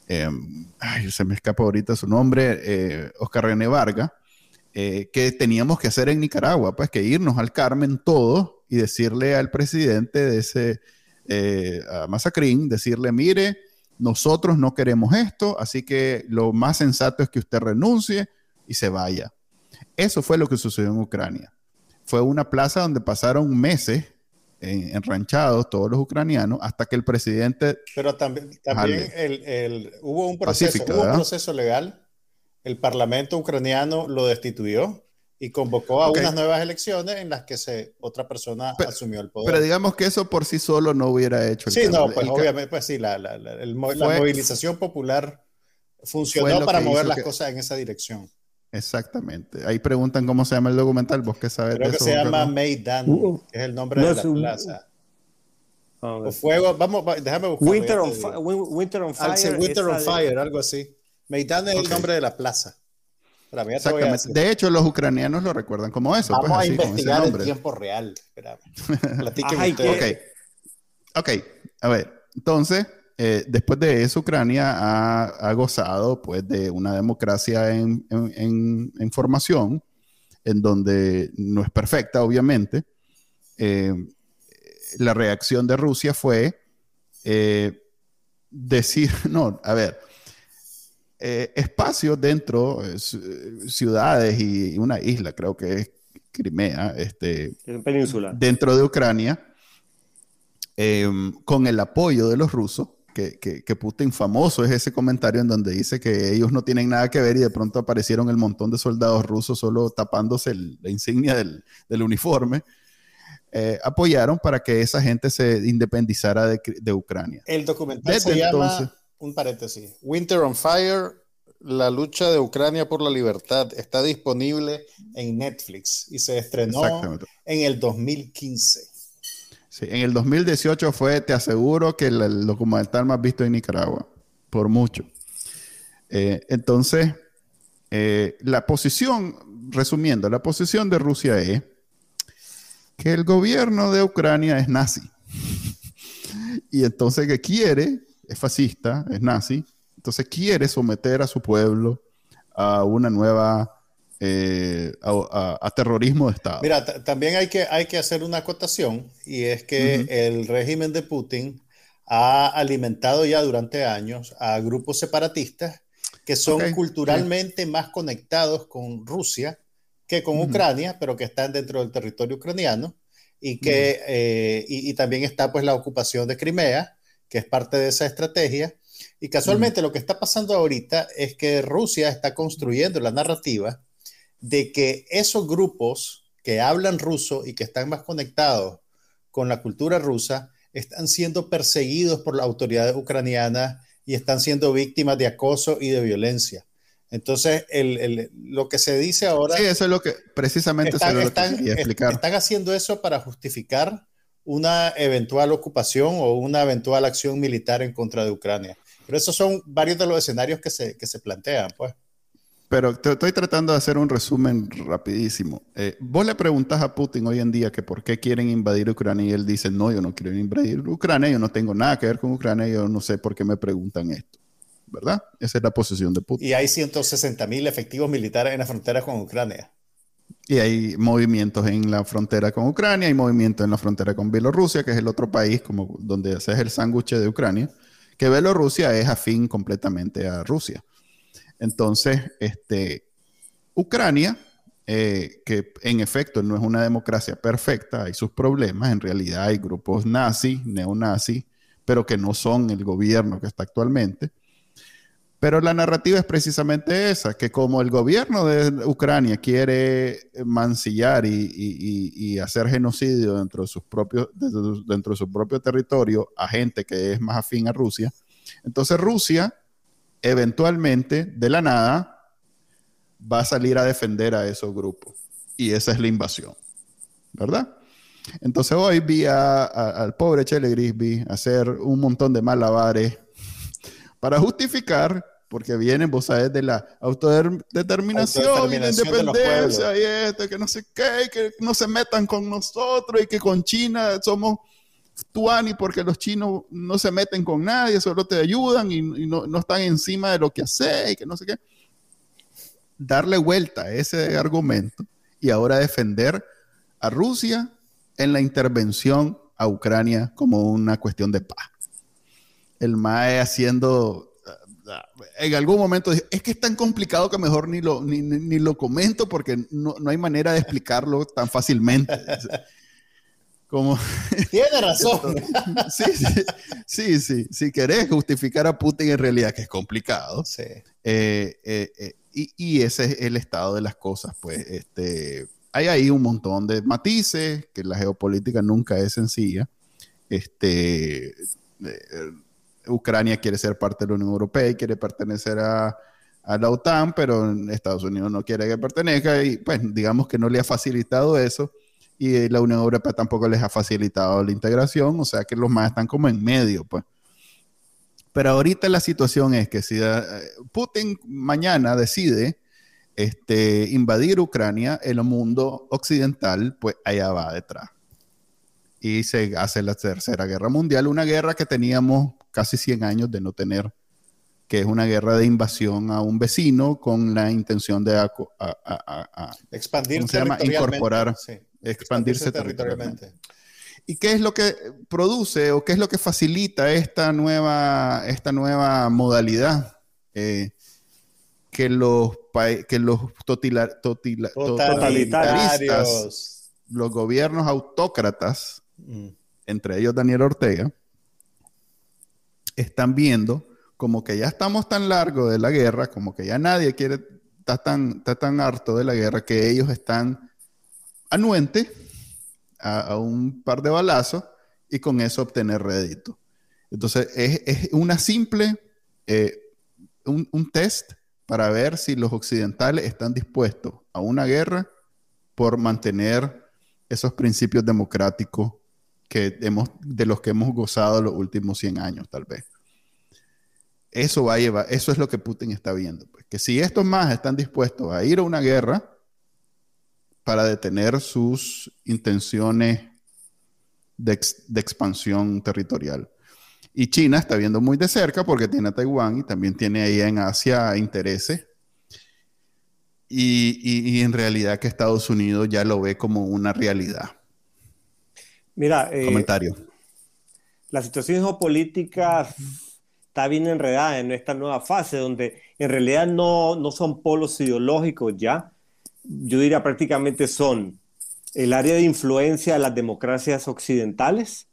em, se me escapa ahorita su nombre, eh, Oscar René Varga, eh, que teníamos que hacer en Nicaragua, pues que irnos al Carmen todo y decirle al presidente de ese, eh, a Masacrín, decirle, mire, nosotros no queremos esto, así que lo más sensato es que usted renuncie y se vaya. Eso fue lo que sucedió en Ucrania. Fue una plaza donde pasaron meses enranchados todos los ucranianos hasta que el presidente... Pero también, hubo, un proceso, hubo un proceso legal, el parlamento ucraniano lo destituyó y convocó a unas nuevas elecciones en las que se, otra persona asumió el poder. Pero digamos que eso por sí solo no hubiera hecho el Sí, no, pues obviamente, pues sí, la, la, la, movilización popular funcionó para mover las cosas en esa dirección. Exactamente. Ahí preguntan cómo se llama el documental, vos qué sabes Creo que se llama Maidan, uh, que es el nombre de la plaza. O fuego, vamos, déjame buscar. Winter on, Winter on Fire. Winter on Fire, algo así. Meitán es el nombre de la plaza. Exactamente. De hecho, los ucranianos lo recuerdan como eso. Pues, Vamos a investigar en tiempo real. ok. Ok, a ver. Entonces, eh, después de eso, Ucrania ha, gozado pues, de una democracia en, formación, en donde no es perfecta, obviamente. Eh, la reacción de Rusia fue eh, decir, no, a ver, eh, espacios dentro, eh, ciudades y, una isla, creo que es Crimea, este, península. dentro de Ucrania, em, con el apoyo de los rusos, que, que, Putin famoso es ese comentario en donde dice que ellos no tienen nada que ver y de pronto aparecieron el montón de soldados rusos solo tapándose la insignia del, del uniforme. Eh, apoyaron para que esa gente se independizara de, de Ucrania. El documental se llama un paréntesis. Winter on Fire, la lucha de Ucrania por la libertad, está disponible en Netflix y se estrenó en el 2015. Sí, en el 2018 fue, te aseguro, que el, documental más visto en Nicaragua, por mucho. Eh, entonces, eh, la posición, resumiendo, la posición de Rusia es que el gobierno de Ucrania es nazi. y entonces que quiere es fascista, es nazi, entonces quiere someter a su pueblo a una nueva, eh, a, terrorismo de Estado. Mira, también hay que, hay que hacer una acotación y es que el régimen de Putin ha alimentado ya durante años a grupos separatistas que son culturalmente más conectados con Rusia que con Ucrania, pero que están dentro del territorio ucraniano y que eh, y, también está pues la ocupación de Crimea que es parte de esa estrategia. Y casualmente lo que está pasando ahorita es que Rusia está construyendo la narrativa de que esos grupos que hablan ruso y que están más conectados con la cultura rusa están siendo perseguidos por las autoridades ucranianas y están siendo víctimas de acoso y de violencia. Entonces, lo que se dice ahora... Sí, eso es lo que precisamente están, lo que explicar. Están haciendo eso para justificar una eventual ocupación o una eventual acción militar en contra de Ucrania. Pero esos son varios de los escenarios que se, que se plantean, pues. Pero te, estoy tratando de hacer un resumen rapidísimo. Eh, vos le preguntas a Putin hoy en día que por qué quieren invadir Ucrania y él dice, no, yo no quiero invadir Ucrania, yo no tengo nada que ver con Ucrania, yo no sé por qué me preguntan esto. ¿Verdad? Esa es la posición de Putin. Y hay 160 mil efectivos militares en la frontera con Ucrania. Y hay movimientos en la frontera con Ucrania, hay movimientos en la frontera con Bielorrusia, que es el otro país como donde haces el sándwich de Ucrania, que Bielorrusia es afín completamente a Rusia. Entonces, este, Ucrania, eh, que en efecto no es una democracia perfecta, hay sus problemas, en realidad hay grupos nazis, neonazis, pero que no son el gobierno que está actualmente. Pero la narrativa es precisamente esa, que como el gobierno de Ucrania quiere mancillar y, hacer genocidio dentro de, sus propios, dentro de su propio territorio a gente que es más afín a Rusia, entonces Rusia eventualmente, de la nada, va a salir a defender a esos grupos. Y esa es la invasión, ¿verdad? Entonces hoy vi al pobre Chele Grisby hacer un montón de malabares para justificar porque vienen, vos sabés, de la autodeterminación, y la independencia y esto, que no sé qué, que no se metan con nosotros y que con China somos tuani porque los chinos no se meten con nadie, solo te ayudan y, no, no, están encima de lo que hace y que no sé qué. Darle vuelta a ese argumento y ahora defender a Rusia en la intervención a Ucrania como una cuestión de paz. El MAE haciendo en algún momento dije, es que es tan complicado que mejor ni lo, ni, ni, lo comento porque no, no, hay manera de explicarlo tan fácilmente. Como... Tiene razón. sí, sí, sí, sí, Si querés justificar a Putin en realidad que es complicado. Sí. Eh, eh, eh, y, y, ese es el estado de las cosas, pues. Este, hay ahí un montón de matices, que la geopolítica nunca es sencilla. Este, Ucrania quiere ser parte de la Unión Europea y quiere pertenecer a, la OTAN, pero Estados Unidos no quiere que pertenezca y pues digamos que no le ha facilitado eso. y la Unión Europea tampoco les ha facilitado la integración, o sea que los más están como en medio, pues. Pero ahorita la situación es que si eh, Putin mañana decide este, invadir Ucrania, el mundo occidental, pues allá va detrás. Y se hace la Tercera Guerra Mundial, una guerra que teníamos casi 100 años de no tener, que es una guerra de invasión a un vecino con la intención de expandir incorporar, expandirse, territorialmente. ¿Y qué es lo que produce o qué es lo que facilita esta nueva, esta nueva modalidad? Eh, que los, que los totalitaristas, los gobiernos autócratas, mm. entre ellos Daniel Ortega, están viendo como que ya estamos tan largo de la guerra, como que ya nadie quiere, está tan, está tan harto de la guerra, que ellos están anuentes a, un par de balazos y con eso obtener rédito. Entonces, es, una simple, eh, un, test para ver si los occidentales están dispuestos a una guerra por mantener esos principios democráticos que hemos, de los que hemos gozado los últimos 100 años, tal vez. Eso va a llevar, eso es lo que Putin está viendo. Pues, que si estos más están dispuestos a ir a una guerra, para detener sus intenciones de, expansión territorial. Y China está viendo muy de cerca porque tiene a Taiwán y también tiene ahí en Asia intereses. Y, en realidad que Estados Unidos ya lo ve como una realidad. Mira, eh, comentario. La situación geopolítica está bien enredada en esta nueva fase donde en realidad no, no son polos ideológicos ya, yo diría prácticamente son el área de influencia de las democracias occidentales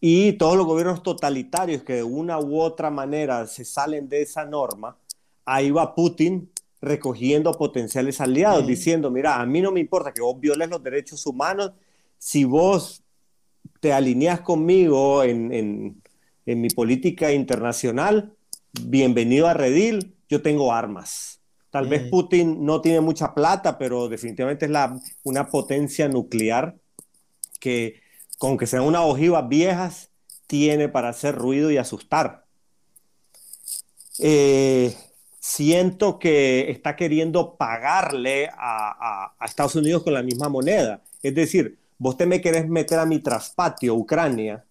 y todos los gobiernos totalitarios que de una u otra manera se salen de esa norma, ahí va Putin recogiendo potenciales aliados, diciendo, mira, a mí no me importa que vos violes los derechos humanos, si vos te alineas conmigo en, en, en mi política internacional, bienvenido a Redil, yo tengo armas. Tal vez Putin no tiene mucha plata, pero definitivamente es la, una potencia nuclear que, con que sean unas ojivas viejas, tiene para hacer ruido y asustar. Eh, siento que está queriendo pagarle a, a, Estados Unidos con la misma moneda. Es decir, vos te me querés meter a mi traspatio, Ucrania,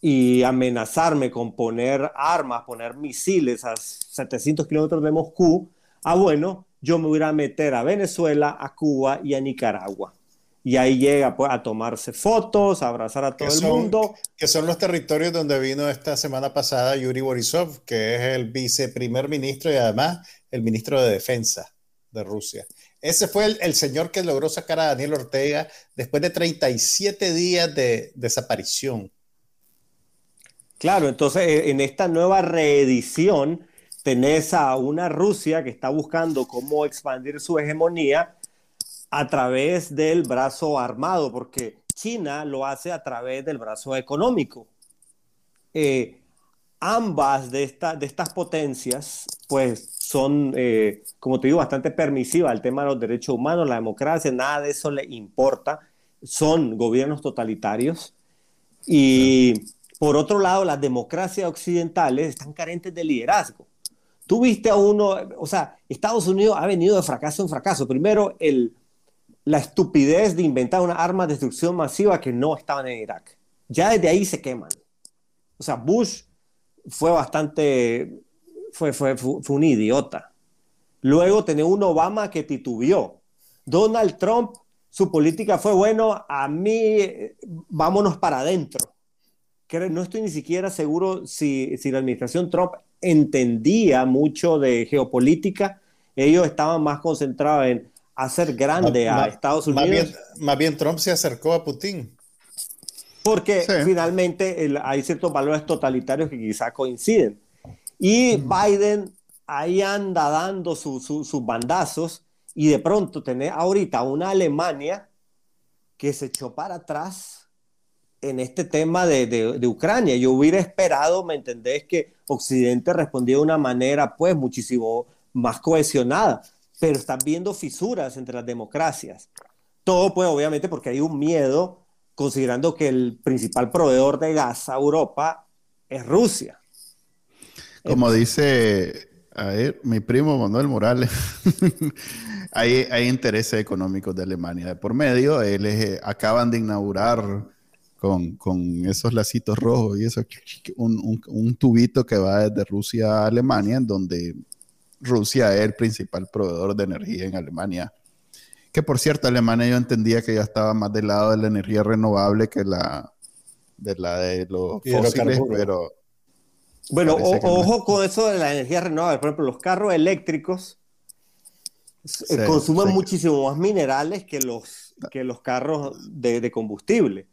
y amenazarme con poner armas, poner misiles a 700 kilómetros de Moscú, ah, bueno, yo me voy a meter a Venezuela, a Cuba y a Nicaragua. Y ahí llega pues, a tomarse fotos, a abrazar a todo el mundo. Que son los territorios donde vino esta semana pasada Yuri Borisov, que es el viceprimer ministro y además el ministro de Defensa de Rusia. Ese fue el, el, señor que logró sacar a Daniel Ortega después de 37 días de desaparición. Claro, entonces eh, en esta nueva reedición tenés a una Rusia que está buscando cómo expandir su hegemonía a través del brazo armado, porque China lo hace a través del brazo económico. Eh, ambas de, de estas potencias, pues son, eh, como te digo, bastante permisivas. El tema de los derechos humanos, la democracia, nada de eso le importa. Son gobiernos totalitarios. Y por otro lado, las democracias occidentales están carentes de liderazgo. Tú viste a uno, o sea, Estados Unidos ha venido de fracaso en fracaso. Primero, el, la estupidez de inventar una arma de destrucción masiva que no estaban en Irak. Ya desde ahí se queman. O sea, Bush fue bastante, fue, fue, fue, un idiota. Luego tenía un Obama que titubeó. Donald Trump, su política fue, bueno, a mí, vámonos para adentro. No estoy ni siquiera seguro si, si la administración Trump entendía mucho de geopolítica, ellos estaban más concentrados en hacer grande a Estados Unidos. Más bien, Trump se acercó a Putin. Porque finalmente hay ciertos valores totalitarios que quizá coinciden. Y Biden ahí anda dando sus bandazos y de pronto tener ahorita una Alemania que se echó para atrás en este tema de, de, Ucrania. Yo hubiera esperado, ¿me entendés? Que Occidente respondiera de una manera, pues, muchísimo más cohesionada, pero están viendo fisuras entre las democracias. Todo pues obviamente porque hay un miedo considerando que el principal proveedor de gas a Europa es Rusia. Como dice a ver, mi primo Manuel Morales, hay, hay, intereses económicos de Alemania de por medio. Él acaban de inaugurar con, con, esos lacitos rojos y eso, un, un, un, tubito que va desde Rusia a Alemania, en donde Rusia es el principal proveedor de energía en Alemania. Que por cierto, Alemania yo entendía que ya estaba más del lado de la energía renovable que la de, la de los fósiles, pero bueno, ojo con eso de la energía renovable. Por ejemplo, los carros eléctricos eh, consumen muchísimo más minerales que los, que los carros de, combustible.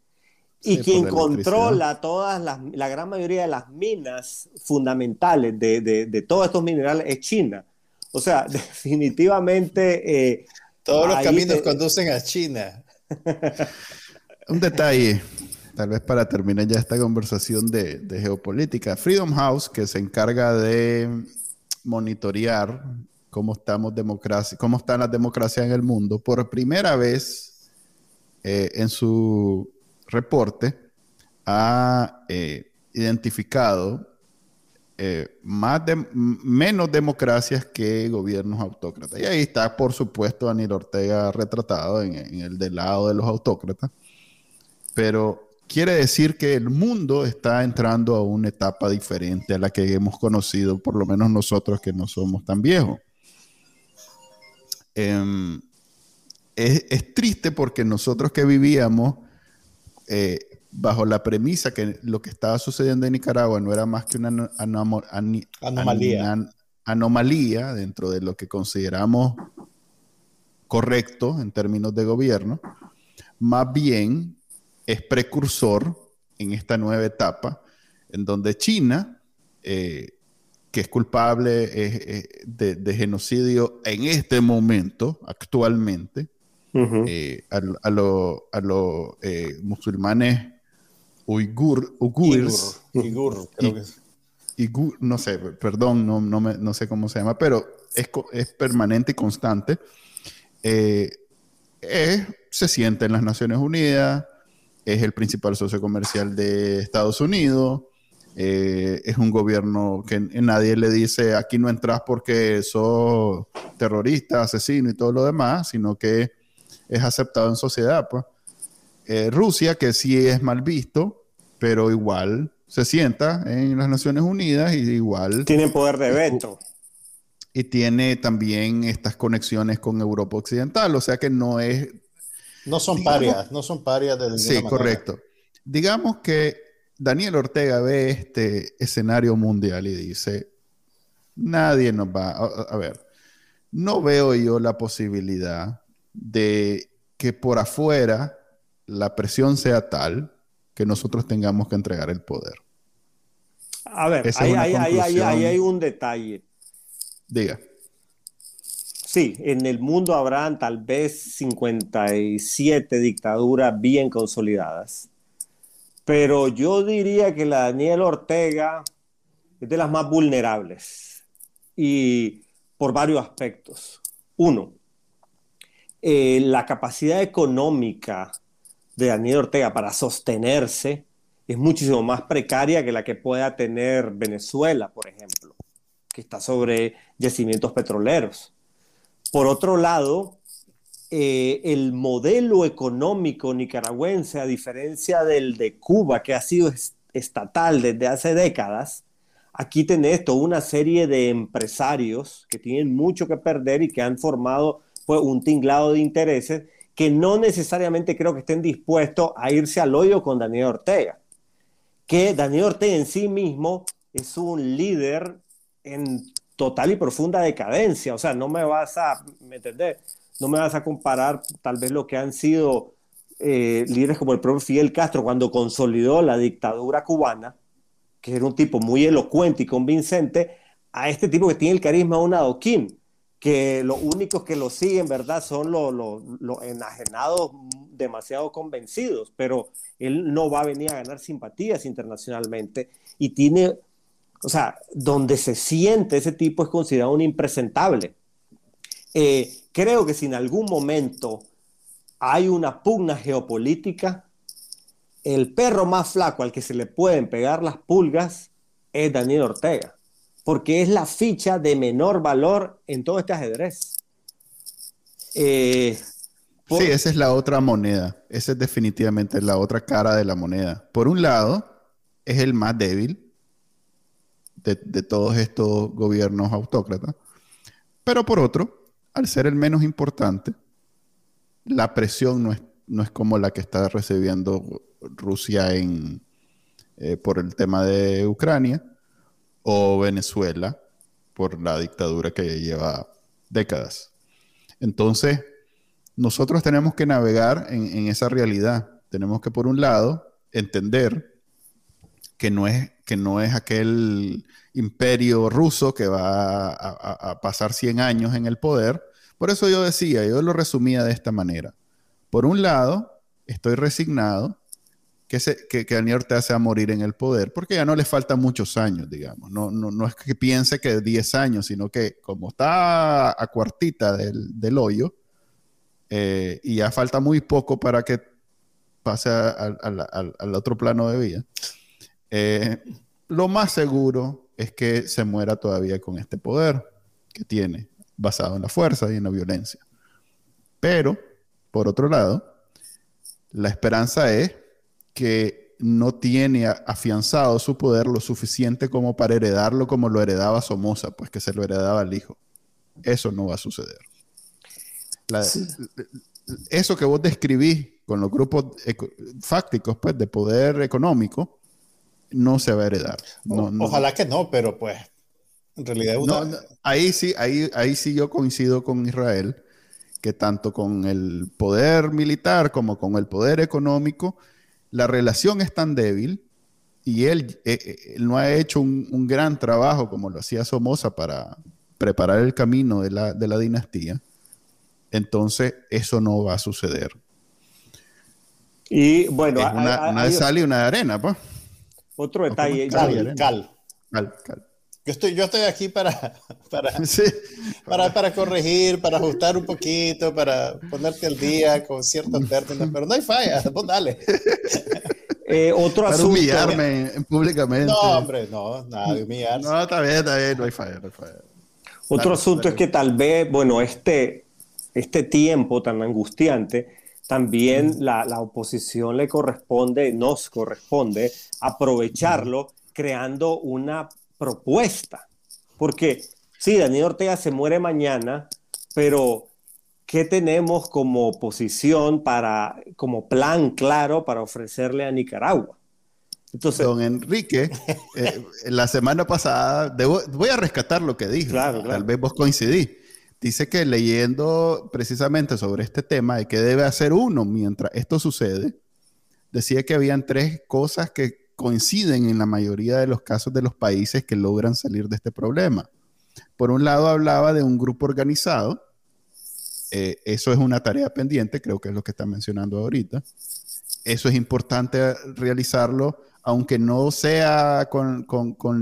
Y quien controla todas las, la gran mayoría de las minas fundamentales de, de, todos estos minerales es China. O sea, definitivamente... Eh, todos los caminos conducen a China. Un detalle tal vez para terminar ya esta conversación de, geopolítica, Freedom House, que se encarga de monitorear cómo, estamos democracia, cómo están las democracias en el mundo, por primera vez eh, en su reporte ha eh, identificado eh, más menos democracias que gobiernos autócratas. Y ahí está, por supuesto, Daniel Ortega retratado en, en el del lado de los autócratas. Pero quiere decir que el mundo está entrando a una etapa diferente a la que hemos conocido, por lo menos nosotros que no somos tan viejos. Em, es, triste porque nosotros que vivíamos eh, bajo la premisa que lo que estaba sucediendo en Nicaragua no era más que una anomalía. anomalía dentro de lo que consideramos correcto en términos de gobierno, más bien es precursor en esta nueva etapa, en donde China, eh, que es culpable de, genocidio en este momento, actualmente, eh, a, los eh, musulmanes uigur, uigures, no sé, perdón, no, no, sé cómo se llama, pero es, es permanente y constante. se siente en las Naciones Unidas, es el principal socio comercial de Estados Unidos, eh, es un gobierno que nadie le dice aquí no entras porque sos terrorista, asesino y todo lo demás, sino que es aceptado en sociedad. Pues. Eh, Rusia, que sí es mal visto, pero igual se sienta en las Naciones Unidas y igual... Tiene poder de veto. Y tiene también estas conexiones con Europa Occidental, o sea que no es no son parias, no son parias del Sí, correcto. Digamos que Daniel Ortega ve este escenario mundial y dice, nadie nos va, a, a ver, no veo yo la posibilidad de que por afuera la presión sea tal que nosotros tengamos que entregar el poder. A ver, ahí hay un detalle. Diga. Sí, en el mundo habrán tal vez 57 dictaduras bien consolidadas, pero yo diría que la Daniel Ortega es de las más vulnerables y por varios aspectos. Uno, eh, la capacidad económica de Daniel Ortega para sostenerse es muchísimo más precaria que la que pueda tener Venezuela, por ejemplo, que está sobre yacimientos petroleros. Por otro lado, eh, el modelo económico nicaragüense, a diferencia del de Cuba, que ha sido estatal desde hace décadas, aquí tenés toda una serie de empresarios que tienen mucho que perder y que han formado pues, un tinglado de intereses que no necesariamente creo que estén dispuestos a irse al hoyo con Daniel Ortega. Que Daniel Ortega en sí mismo es un líder en total y profunda decadencia. O sea, no me vas a, ¿me No me vas a comparar tal vez lo que han sido eh, líderes como el propio Fidel Castro cuando consolidó la dictadura cubana, que era un tipo muy elocuente y convincente, a este tipo que tiene el carisma de un adoquín, que los únicos que lo siguen, ¿verdad?, son los, los enajenados demasiado convencidos, pero él no va a venir a ganar simpatías internacionalmente y tiene o sea, donde se siente ese tipo es considerado un impresentable. Eh, creo que si en algún momento hay una pugna geopolítica, el perro más flaco al que se le pueden pegar las pulgas es Daniel Ortega, porque es la ficha de menor valor en todo este ajedrez. Eh, Sí, esa es la otra moneda. Esa es definitivamente la otra cara de la moneda. Por un lado, es el más débil de, todos estos gobiernos autócratas. Pero por otro, al ser el menos importante, la presión no es, no es como la que está recibiendo Rusia en, eh, por el tema de Ucrania o Venezuela por la dictadura que lleva décadas. Entonces, nosotros tenemos que navegar en, esa realidad. Tenemos que, por un lado, entender que no es, que no es aquel imperio ruso que va a, pasar 100 años en el poder. Por eso yo decía, yo lo resumía de esta manera. Por un lado, estoy resignado que, se, que, que Daniel Ortega a morir en el poder, porque ya no le faltan muchos años, digamos. No, no, es que piense que 10 años, sino que como está a cuartita del, del hoyo, eh, y ya falta muy poco para que pase al otro plano de vida, eh, lo más seguro es que se muera todavía con este poder que tiene, basado en la fuerza y en la violencia. Pero, por otro lado, la esperanza es que no tiene afianzado su poder lo suficiente como para heredarlo como lo heredaba Somoza, pues que se lo heredaba al hijo. Eso no va a suceder eso que vos describís con los grupos fácticos pues, de poder económico no se va a heredar. Ojalá que no, pero pues en realidad ahí sí, ahí, ahí sí yo coincido con Israel, que tanto con el poder militar como con el poder económico, la relación es tan débil y él, eh, eh, no ha hecho un, gran trabajo como lo hacía Somoza para preparar el camino de la, de la dinastía entonces eso no va a suceder. Y bueno, una, de sal y una de arena, pues. Otro detalle. Cal, cal. cal, Yo estoy, yo estoy aquí para, para, para, corregir, para ajustar un poquito, para ponerte al día con ciertos términos, pero no hay falla, vos dale. Eh, otro para asunto. humillarme públicamente. No, hombre, no, nada de humillarse. No, está bien, está bien, no hay falla, no hay falla. Otro asunto es que tal vez, bueno, este, este tiempo tan angustiante, también la, oposición le corresponde, nos corresponde aprovecharlo creando una propuesta. Porque sí, Daniel Ortega se muere mañana, pero ¿qué tenemos como oposición para, como plan claro para ofrecerle a Nicaragua? Entonces, Don Enrique, eh, la semana pasada, voy a rescatar lo que dijo, tal vez vos coincidís dice que leyendo precisamente sobre este tema de qué debe hacer uno mientras esto sucede, decía que habían tres cosas que coinciden en la mayoría de los casos de los países que logran salir de este problema. Por un lado hablaba de un grupo organizado, eh, eso es una tarea pendiente, creo que es lo que está mencionando ahorita. Eso es importante realizarlo aunque no sea con,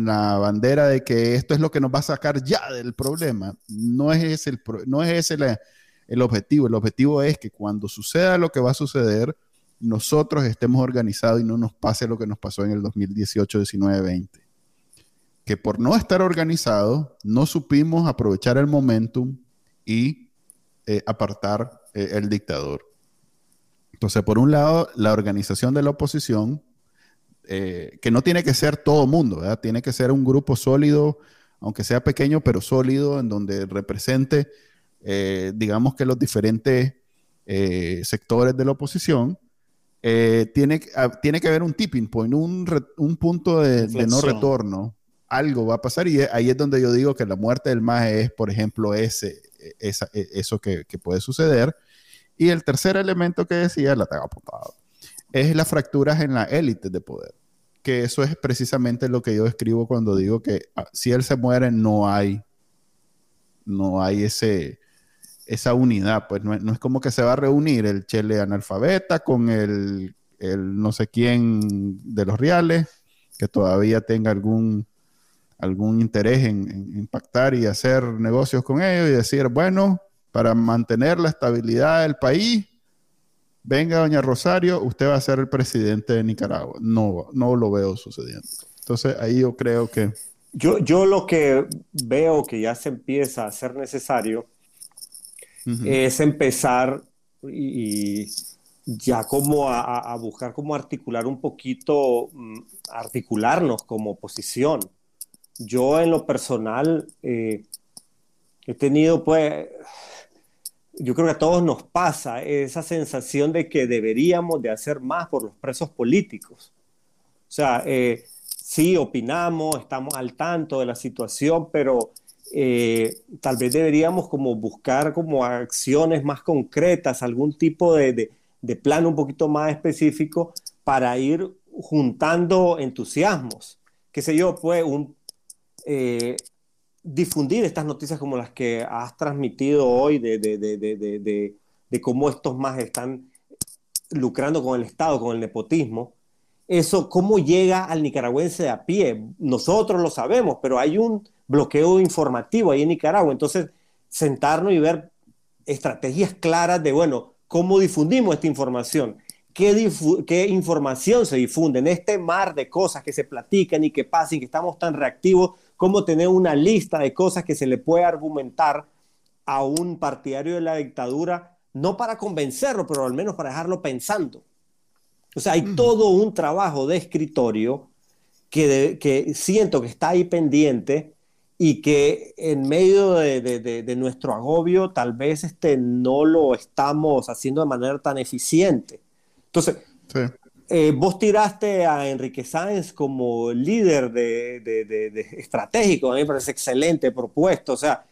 la bandera de que esto es lo que nos va a sacar ya del problema, no es ese, el, no es ese el objetivo. El objetivo es que cuando suceda lo que va a suceder, nosotros estemos organizados y no nos pase lo que nos pasó en el 2018, 19, 20. Que por no estar organizados, no supimos aprovechar el momentum y eh, apartar eh, el dictador. Entonces, por un lado, la organización de la oposición eh, que no tiene que ser todo mundo, ¿verdad? Tiene que ser un grupo sólido, aunque sea pequeño, pero sólido, en donde represente, eh, digamos que los diferentes eh, sectores de la oposición. tiene, ah, tiene que haber un tipping point, un, punto de, no retorno. Algo va a pasar y ahí es donde yo digo que la muerte del MAE es, por ejemplo, ese, e, eso que, puede suceder. Y el tercer elemento que decía, la tengo apuntado es las fracturas en la élite de poder. Que eso es precisamente lo que yo escribo cuando digo que ah, si él se muere no hay, no hay ese, esa unidad. Pues no, es como que se va a reunir el chele analfabeta con el, no sé quién de los reales, que todavía tenga algún, algún interés en, en impactar y hacer negocios con ellos y decir, bueno, para mantener la estabilidad del país, venga doña Rosario, usted va a ser el presidente de Nicaragua. No, no lo veo sucediendo. Entonces ahí yo creo que... Yo, yo lo que veo que ya se empieza a ser necesario es empezar y, ya como a, buscar cómo articular un poquito, mm, articularnos como oposición. Yo en lo personal eh, he tenido pues yo creo que a todos nos pasa esa sensación de que deberíamos de hacer más por los presos políticos. O sea, eh, sí opinamos, estamos al tanto de la situación, pero eh, tal vez deberíamos como buscar como acciones más concretas, algún tipo de, de, plan un poquito más específico para ir juntando entusiasmos. Qué sé yo, pues un, eh, difundir estas noticias como las que has transmitido hoy de, de, de, de, cómo estos más están lucrando con el Estado, con el nepotismo, eso cómo llega al nicaragüense de a pie. Nosotros lo sabemos, pero hay un bloqueo informativo ahí en Nicaragua. Entonces, sentarnos y ver estrategias claras de, bueno, cómo difundimos esta información, qué, qué información se difunde en este mar de cosas que se platican y que pasan y que estamos tan reactivos cómo tener una lista de cosas que se le puede argumentar a un partidario de la dictadura, no para convencerlo, pero al menos para dejarlo pensando. O sea, hay todo un trabajo de escritorio que, que siento que está ahí pendiente y que en medio de, de, nuestro agobio tal vez este, no lo estamos haciendo de manera tan eficiente. Entonces, sí. Eh, vos tiraste a Enrique Sáenz como líder de, de, estratégico, a mí me parece excelente propuesto, o sea,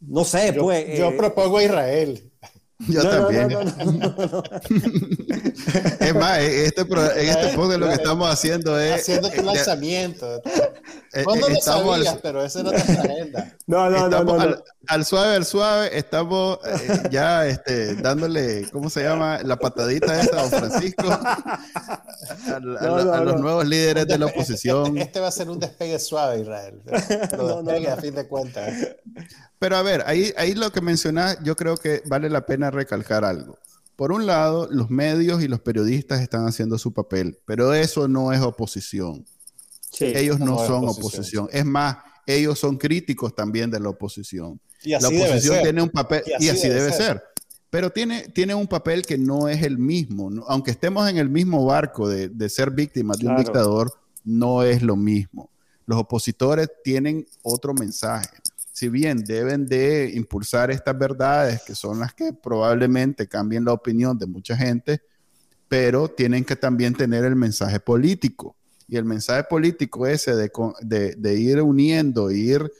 no sé, yo, pues... Yo eh, propongo a Israel. Yo también. es más, este, en este podcast lo que estamos haciendo es... Haciendo tu lanzamiento. ¿Cuándo lo sabías? pero esa era nuestra agenda. No, no, no, no, Al, suave, al suave, estamos eh, ya este, dándole, ¿cómo se llama? La patadita esa a Don Francisco. a, los nuevos líderes de la oposición. Este, va a ser un despegue suave, Israel. Lo despegue a fin de cuentas. Pero a ver, ahí, ahí lo que mencionás, yo creo que vale la pena recalcar algo. Por un lado, los medios y los periodistas están haciendo su papel, pero eso no es oposición. ellos no, son oposición. Es más, ellos son críticos también de la oposición. La oposición tiene un papel, y así, debe, ser. Pero tiene, tiene un papel que no es el mismo. Aunque estemos en el mismo barco de, ser víctimas de un dictador, no es lo mismo. Los opositores tienen otro mensaje si bien deben de impulsar estas verdades, que son las que probablemente cambien la opinión de mucha gente, pero tienen que también tener el mensaje político. Y el mensaje político ese de, ir uniendo, ir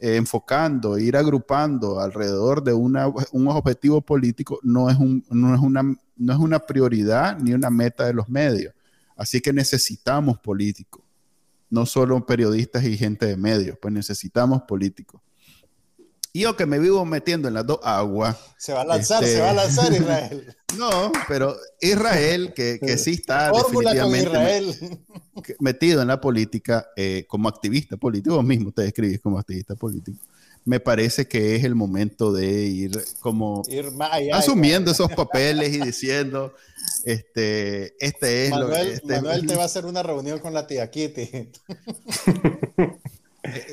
eh, enfocando, ir agrupando alrededor de un objetivo político no es, no, es una, no es una prioridad ni una meta de los medios. Así que necesitamos políticos, no solo periodistas y gente de medios, pues necesitamos políticos yo que me vivo metiendo en las dos aguas. Se va a lanzar, se va a lanzar Israel. No, pero Israel, que, que sí está definitivamente metido en la política eh, como activista político, vos mismo te describís como activista político, me parece que es el momento de ir como asumiendo esos papeles y diciendo, este, este es lo que... Este, Manuel te va a hacer una reunión con la tía Kitty.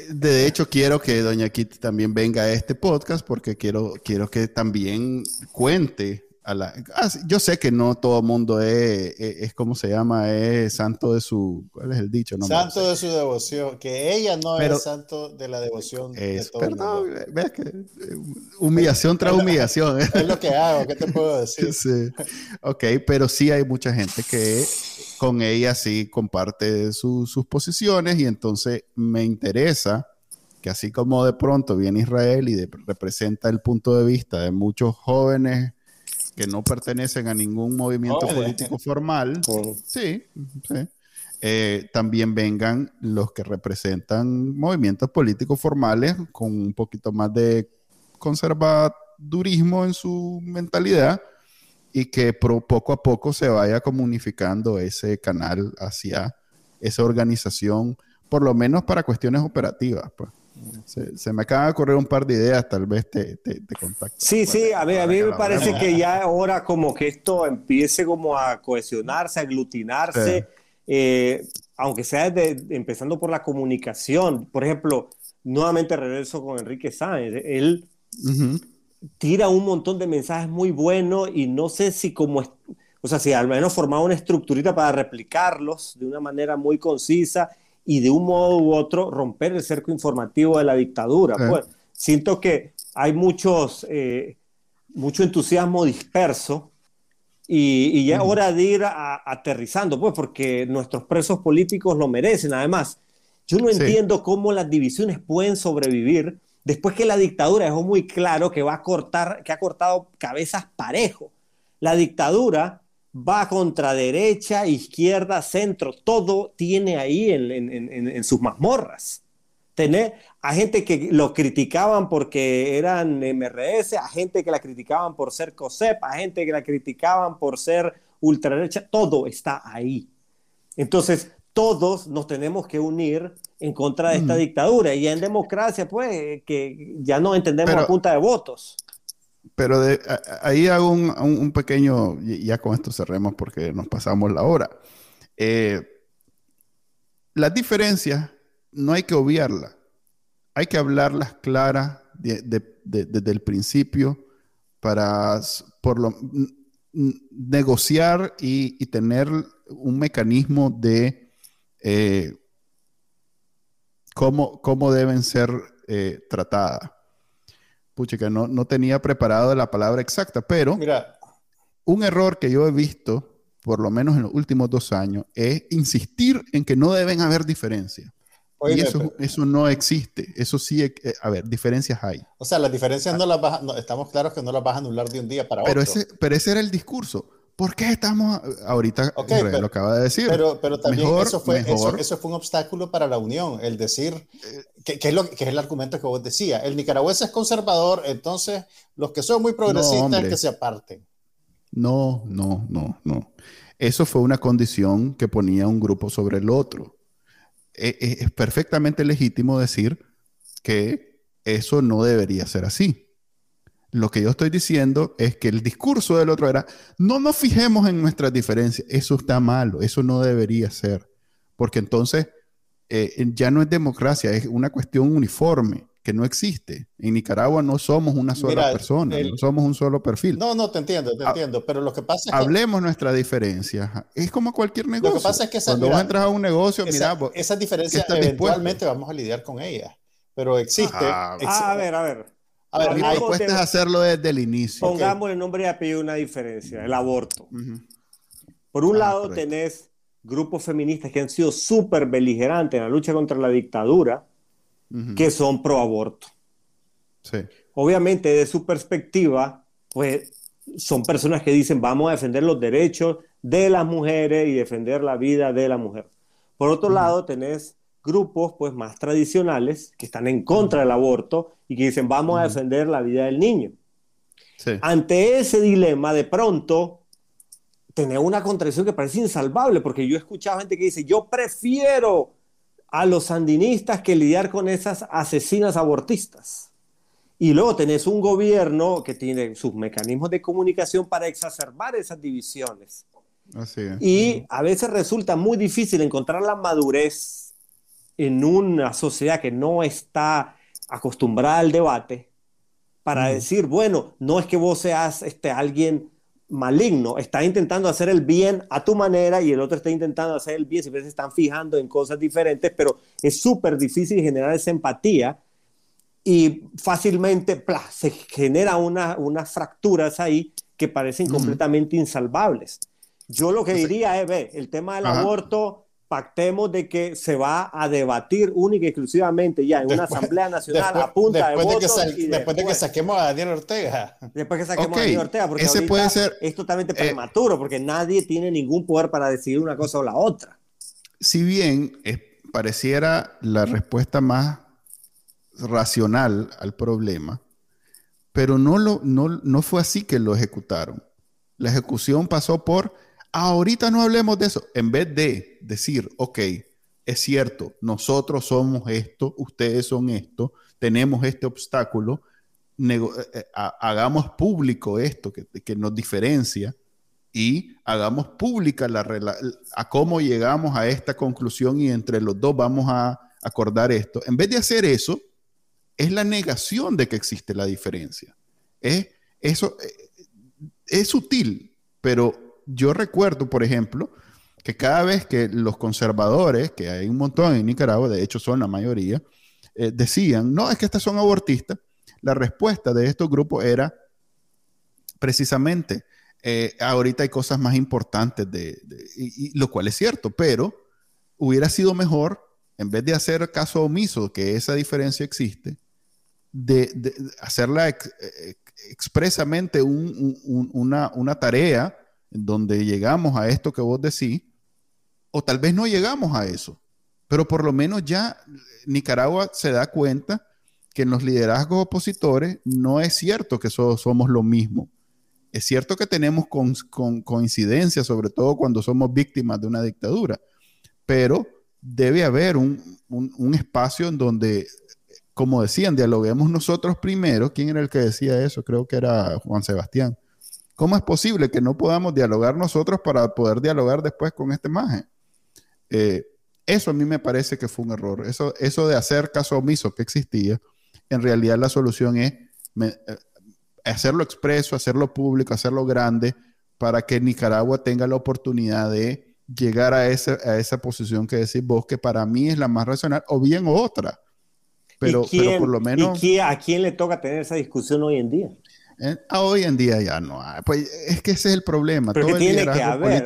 De hecho, quiero que Doña Kitty también venga a este podcast porque quiero, quiero que también cuente a la... Ah, yo sé que no todo el mundo es, es, como se llama, es santo de su... ¿Cuál es el dicho? No santo de su devoción, que ella no es santo de la devoción. Es, de todo perdón, ves que eh, humillación tras humillación. Es lo que hago, ¿qué te puedo decir? Sí. Ok, pero sí hay mucha gente que con ella sí comparte sus posiciones y entonces me interesa que así como de pronto viene Israel y representa el punto de vista de muchos jóvenes que no pertenecen a ningún movimiento político formal, sí, eh, también vengan los que representan movimientos políticos formales con un poquito más de conservadurismo en su mentalidad y que poco a poco se vaya comunificando ese canal hacia esa organización, por lo menos para cuestiones operativas. Pues. Se, me acaba de correr un par de ideas, tal vez te, te, contacto. Sí, sí, a mí, a mí me parece que ya ahora como que esto empiece como a cohesionarse, a aglutinarse, eh, aunque sea empezando por la comunicación. Por ejemplo, nuevamente regreso con Enrique Sáenz. Él tira un montón de mensajes muy buenos y no sé si como, o sea, si al menos formaba una estructurita para replicarlos de una manera muy concisa y de un modo u otro romper el cerco informativo de la dictadura. Pues siento que hay muchos, eh, mucho entusiasmo disperso y, ya es hora de ir aterrizando, pues, porque nuestros presos políticos lo merecen. Además, yo no entiendo cómo las divisiones pueden sobrevivir después que la dictadura dejó muy claro que va a cortar, que ha cortado cabezas parejo. La dictadura va contra derecha, izquierda, centro, todo tiene ahí en, sus mazmorras. Tener a gente que lo criticaban porque eran MRS, a gente que la criticaban por ser COSEP, a gente que la criticaban por ser ultraderecha, todo está ahí. Entonces, todos nos tenemos que unir en contra de esta dictadura. Y en democracia, pues, que ya no entendemos a punta de votos. Pero de, ahí hago un, pequeño, ya con esto cerremos porque nos pasamos la hora. Eh, las diferencias no hay que obviarlas, hay que hablarlas claras desde el principio para por lo, negociar y, tener un mecanismo de eh, cómo, cómo, deben ser eh, tratadas pucha, no, no tenía preparado la palabra exacta, pero Mira. un error que yo he visto, por lo menos en los últimos dos años, es insistir en que no deben haber diferencias. y eso, eso, no existe. Eso sí, eh, a ver, diferencias hay. O sea, las diferencias no las vas, estamos claros que no las vas a anular de un día para pero otro. Ese, pero ese era el discurso. ¿Por qué estamos ahorita? lo acaba de decir. Pero, pero también eso, fue, eso, fue un obstáculo para la unión, el decir, eh, que, es lo, que es el argumento que vos decías, el nicaragüense es conservador, entonces los que son muy progresistas que se aparten. No, no, no, no. Eso fue una condición que ponía un grupo sobre el otro. E, e, es perfectamente legítimo decir que eso no debería ser así. Lo que yo estoy diciendo es que el discurso del otro era, no nos fijemos en nuestras diferencias, eso está malo, eso no debería ser, porque entonces eh, ya no es democracia, es una cuestión uniforme que no existe. En Nicaragua no somos una sola persona, no somos un solo perfil. No, no, te entiendo, te entiendo, pero lo que pasa es que... Hablemos nuestras diferencias. Es como cualquier negocio. Lo que pasa es que cuando vos entras a un negocio, mira... Esas diferencias eventualmente vamos a lidiar con ellas, pero existe... Ah, a ver, a ver. A ver, mi propuesta es hacerlo desde el inicio. Pongamos el nombre y apellido una diferencia, el aborto. Por un ah, lado tenés grupos feministas que han sido súper beligerantes en la lucha contra la dictadura, que son pro aborto. Sí. Obviamente, de su perspectiva, pues son personas que dicen vamos a defender los derechos de las mujeres y defender la vida de la mujer. Por otro lado, tenés grupos pues más tradicionales que están en contra del aborto y que dicen vamos a defender la vida del niño. Ante ese dilema, de pronto, tener una contradicción que parece insalvable, porque yo he escuchado gente que dice, yo prefiero a los sandinistas que lidiar con esas asesinas abortistas. Y luego tenés un gobierno que tiene sus mecanismos de comunicación para exacerbar esas divisiones. Y a veces resulta muy difícil encontrar la madurez en una sociedad que no está acostumbrada al debate para decir, bueno, no es que vos seas este, alguien maligno, estás intentando hacer el bien a tu manera y el otro está intentando hacer el bien, siempre se están fijando en cosas diferentes, pero es súper difícil generar esa empatía y fácilmente se genera una, unas fracturas ahí que parecen completamente insalvables. Yo lo que diría es, ve, el tema del aborto pactemos de que se va a debatir única y exclusivamente ya en una Asamblea Nacional a punta de votos. después, de que saquemos a Daniel Ortega. Después que saquemos a Daniel Ortega, porque Ese puede ser, es totalmente eh, prematuro, porque nadie tiene ningún poder para decidir una cosa o la otra. Si bien pareciera la respuesta más racional al problema, pero no, lo, no, no fue así que lo ejecutaron. La ejecución pasó por Ahorita no hablemos de eso. En vez de decir, ok, es cierto, nosotros somos esto, ustedes son esto, tenemos este obstáculo, eh, eh, hagamos público esto que, que, nos diferencia y hagamos pública la, a cómo llegamos a esta conclusión y entre los dos vamos a acordar esto. En vez de hacer eso, es la negación de que existe la diferencia. Es, eso, eh, es sutil, pero yo recuerdo, por ejemplo, que cada vez que los conservadores, que hay un montón en Nicaragua, de hecho son la mayoría, eh, decían, no, es que estas son abortistas, la respuesta de estos grupos era precisamente, eh, ahorita hay cosas más importantes, de, y, lo cual es cierto, pero hubiera sido mejor, en vez de hacer caso omiso que esa diferencia existe, de, hacerla eh, expresamente una, tarea donde llegamos a esto que vos decís, o tal vez no llegamos a eso, pero por lo menos ya Nicaragua se da cuenta que en los liderazgos opositores no es cierto que somos lo mismo. Es cierto que tenemos con, coincidencias, sobre todo cuando somos víctimas de una dictadura, pero debe haber un, espacio en donde, como decían, dialoguemos nosotros primero. ¿Quién era el que decía eso? Creo que era Juan Sebastián. ¿Cómo es posible que no podamos dialogar nosotros para poder dialogar después con este imagen? Eh, eso a mí me parece que fue un error. Eso, eso de hacer caso omiso que existía, en realidad la solución es eh, hacerlo expreso, hacerlo público, hacerlo grande, para que Nicaragua tenga la oportunidad de llegar a esa, a esa posición que decís vos, que para mí es la más racional, o bien otra. Pero, pero por lo menos... ¿y a quién le toca tener esa discusión hoy en día? Eh, hoy en día ya no hay. Pues es que ese es el problema. Pero Todo tiene el que haber.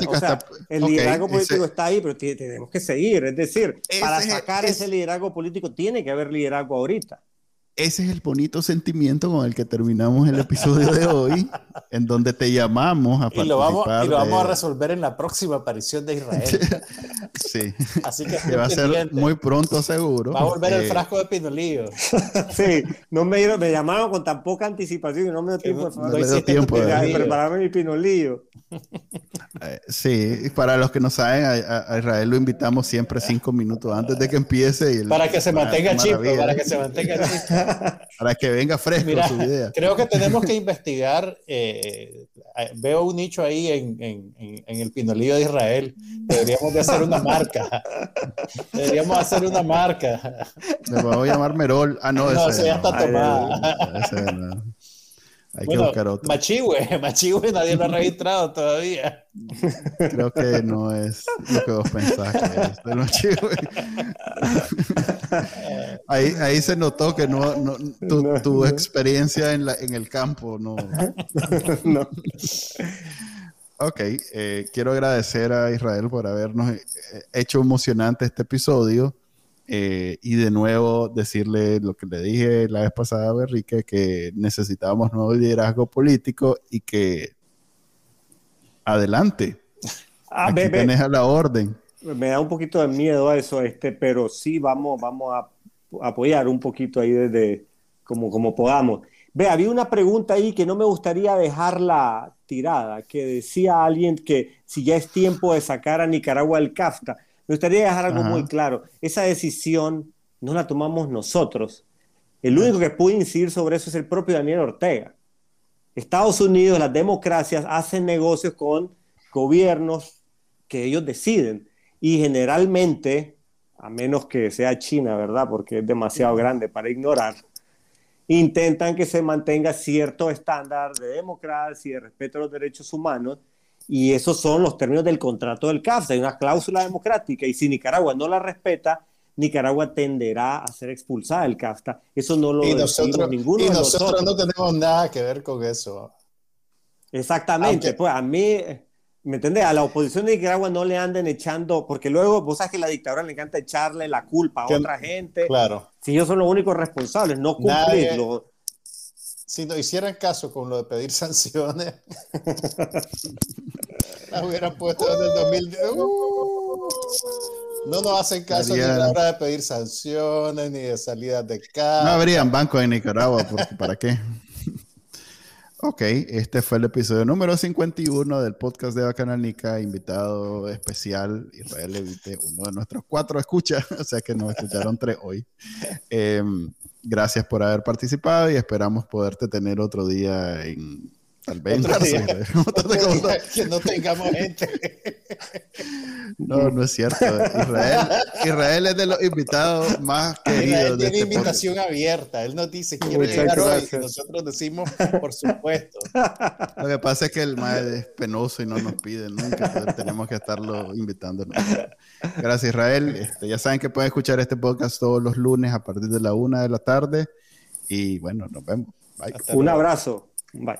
el liderazgo político está ahí, pero tenemos que seguir. Es decir, para sacar ese liderazgo político tiene que haber liderazgo ahorita ese es el bonito sentimiento con el que terminamos el episodio de hoy, en donde te llamamos a participar. Y lo vamos, y lo vamos a resolver en la próxima aparición de Israel. sí. Así que, va a ser muy pronto seguro. Va a volver el eh, frasco de Pinolillo. sí, no me, me llamaron con tan poca anticipación y no me dio tiempo, no, no dio tiempo de, prepararme mi Pinolillo. Eh, sí, para los que no saben, a, Israel lo invitamos siempre cinco minutos antes de que empiece. para que se mantenga chip, para que se mantenga chip. Para que venga fresco su idea. Creo que tenemos que investigar. Eh, veo un nicho ahí en, en, en, el pinolillo de Israel. Deberíamos de hacer una marca. Deberíamos hacer una marca. Me voy a llamar Merol. Ah, no, no ese, ya está tomada. Hay que buscar otro. Machihue, Machihue nadie lo ha registrado todavía. Creo que no es lo que vos pensás que es del Machihue. ahí, ahí se notó que no, no tu, tu, experiencia en, la, en el campo no. no. Ok, eh, quiero agradecer a Israel por habernos eh, hecho emocionante este episodio. Eh, y de nuevo decirle lo que le dije la vez pasada a Berrique, que necesitábamos nuevo liderazgo político y que adelante. Ah, Aquí tenés a la orden. Me da un poquito de miedo a eso, este, pero sí vamos, vamos a apoyar un poquito ahí desde como, como podamos. Ve, había una pregunta ahí que no me gustaría dejarla tirada, que decía alguien que si ya es tiempo de sacar a Nicaragua del CAFTA. Me gustaría dejar algo muy claro. Esa decisión no la tomamos nosotros. El único que puede incidir sobre eso es el propio Daniel Ortega. Estados Unidos, las democracias hacen negocios con gobiernos que ellos deciden. Y generalmente, a menos que sea China, ¿verdad? Porque es demasiado grande para ignorar, intentan que se mantenga cierto estándar de democracia y de respeto a los derechos humanos y esos son los términos del contrato del CAFTA. Hay una cláusula democrática y si Nicaragua no la respeta, Nicaragua tenderá a ser expulsada del CAFTA. Eso no lo decimos ninguno y nosotros, no tenemos nada que ver con eso. Exactamente. Pues a mí, ¿me entiendes? A la oposición de Nicaragua no le anden echando, porque luego vos sabes que la dictadura le encanta echarle la culpa a otra gente. Claro. Si ellos son los únicos responsables, no cumplirlo si nos hicieran caso con lo de pedir sanciones, las hubieran puesto en el 2010. Uh, no nos hacen caso ni a la hora de pedir sanciones, ni de salidas de casa. No habrían bancos en Nicaragua, porque ¿para qué? Ok, este fue el episodio número 51 del podcast de Bacanal Nica, invitado especial Israel Levite, uno de nuestros cuatro escuchas, o sea que nos escucharon tres hoy. Em, gracias por haber participado y esperamos poderte tener otro día en tal vez Otro día, otro día que no tengamos gente. No, no es cierto. Israel, Israel es de los invitados más queridos. Él de tiene este invitación podcast. abierta. Él nos dice, quiero llegar hoy. nosotros decimos, por supuesto. Lo que pasa es que el mae es penoso y no nos pide nunca, entonces tenemos que estarlo invitando. Gracias, Israel. Este, ya saben que pueden escuchar este podcast todos los lunes a partir de la una de la tarde. Y bueno, nos vemos. Bye. Un abrazo. Bye.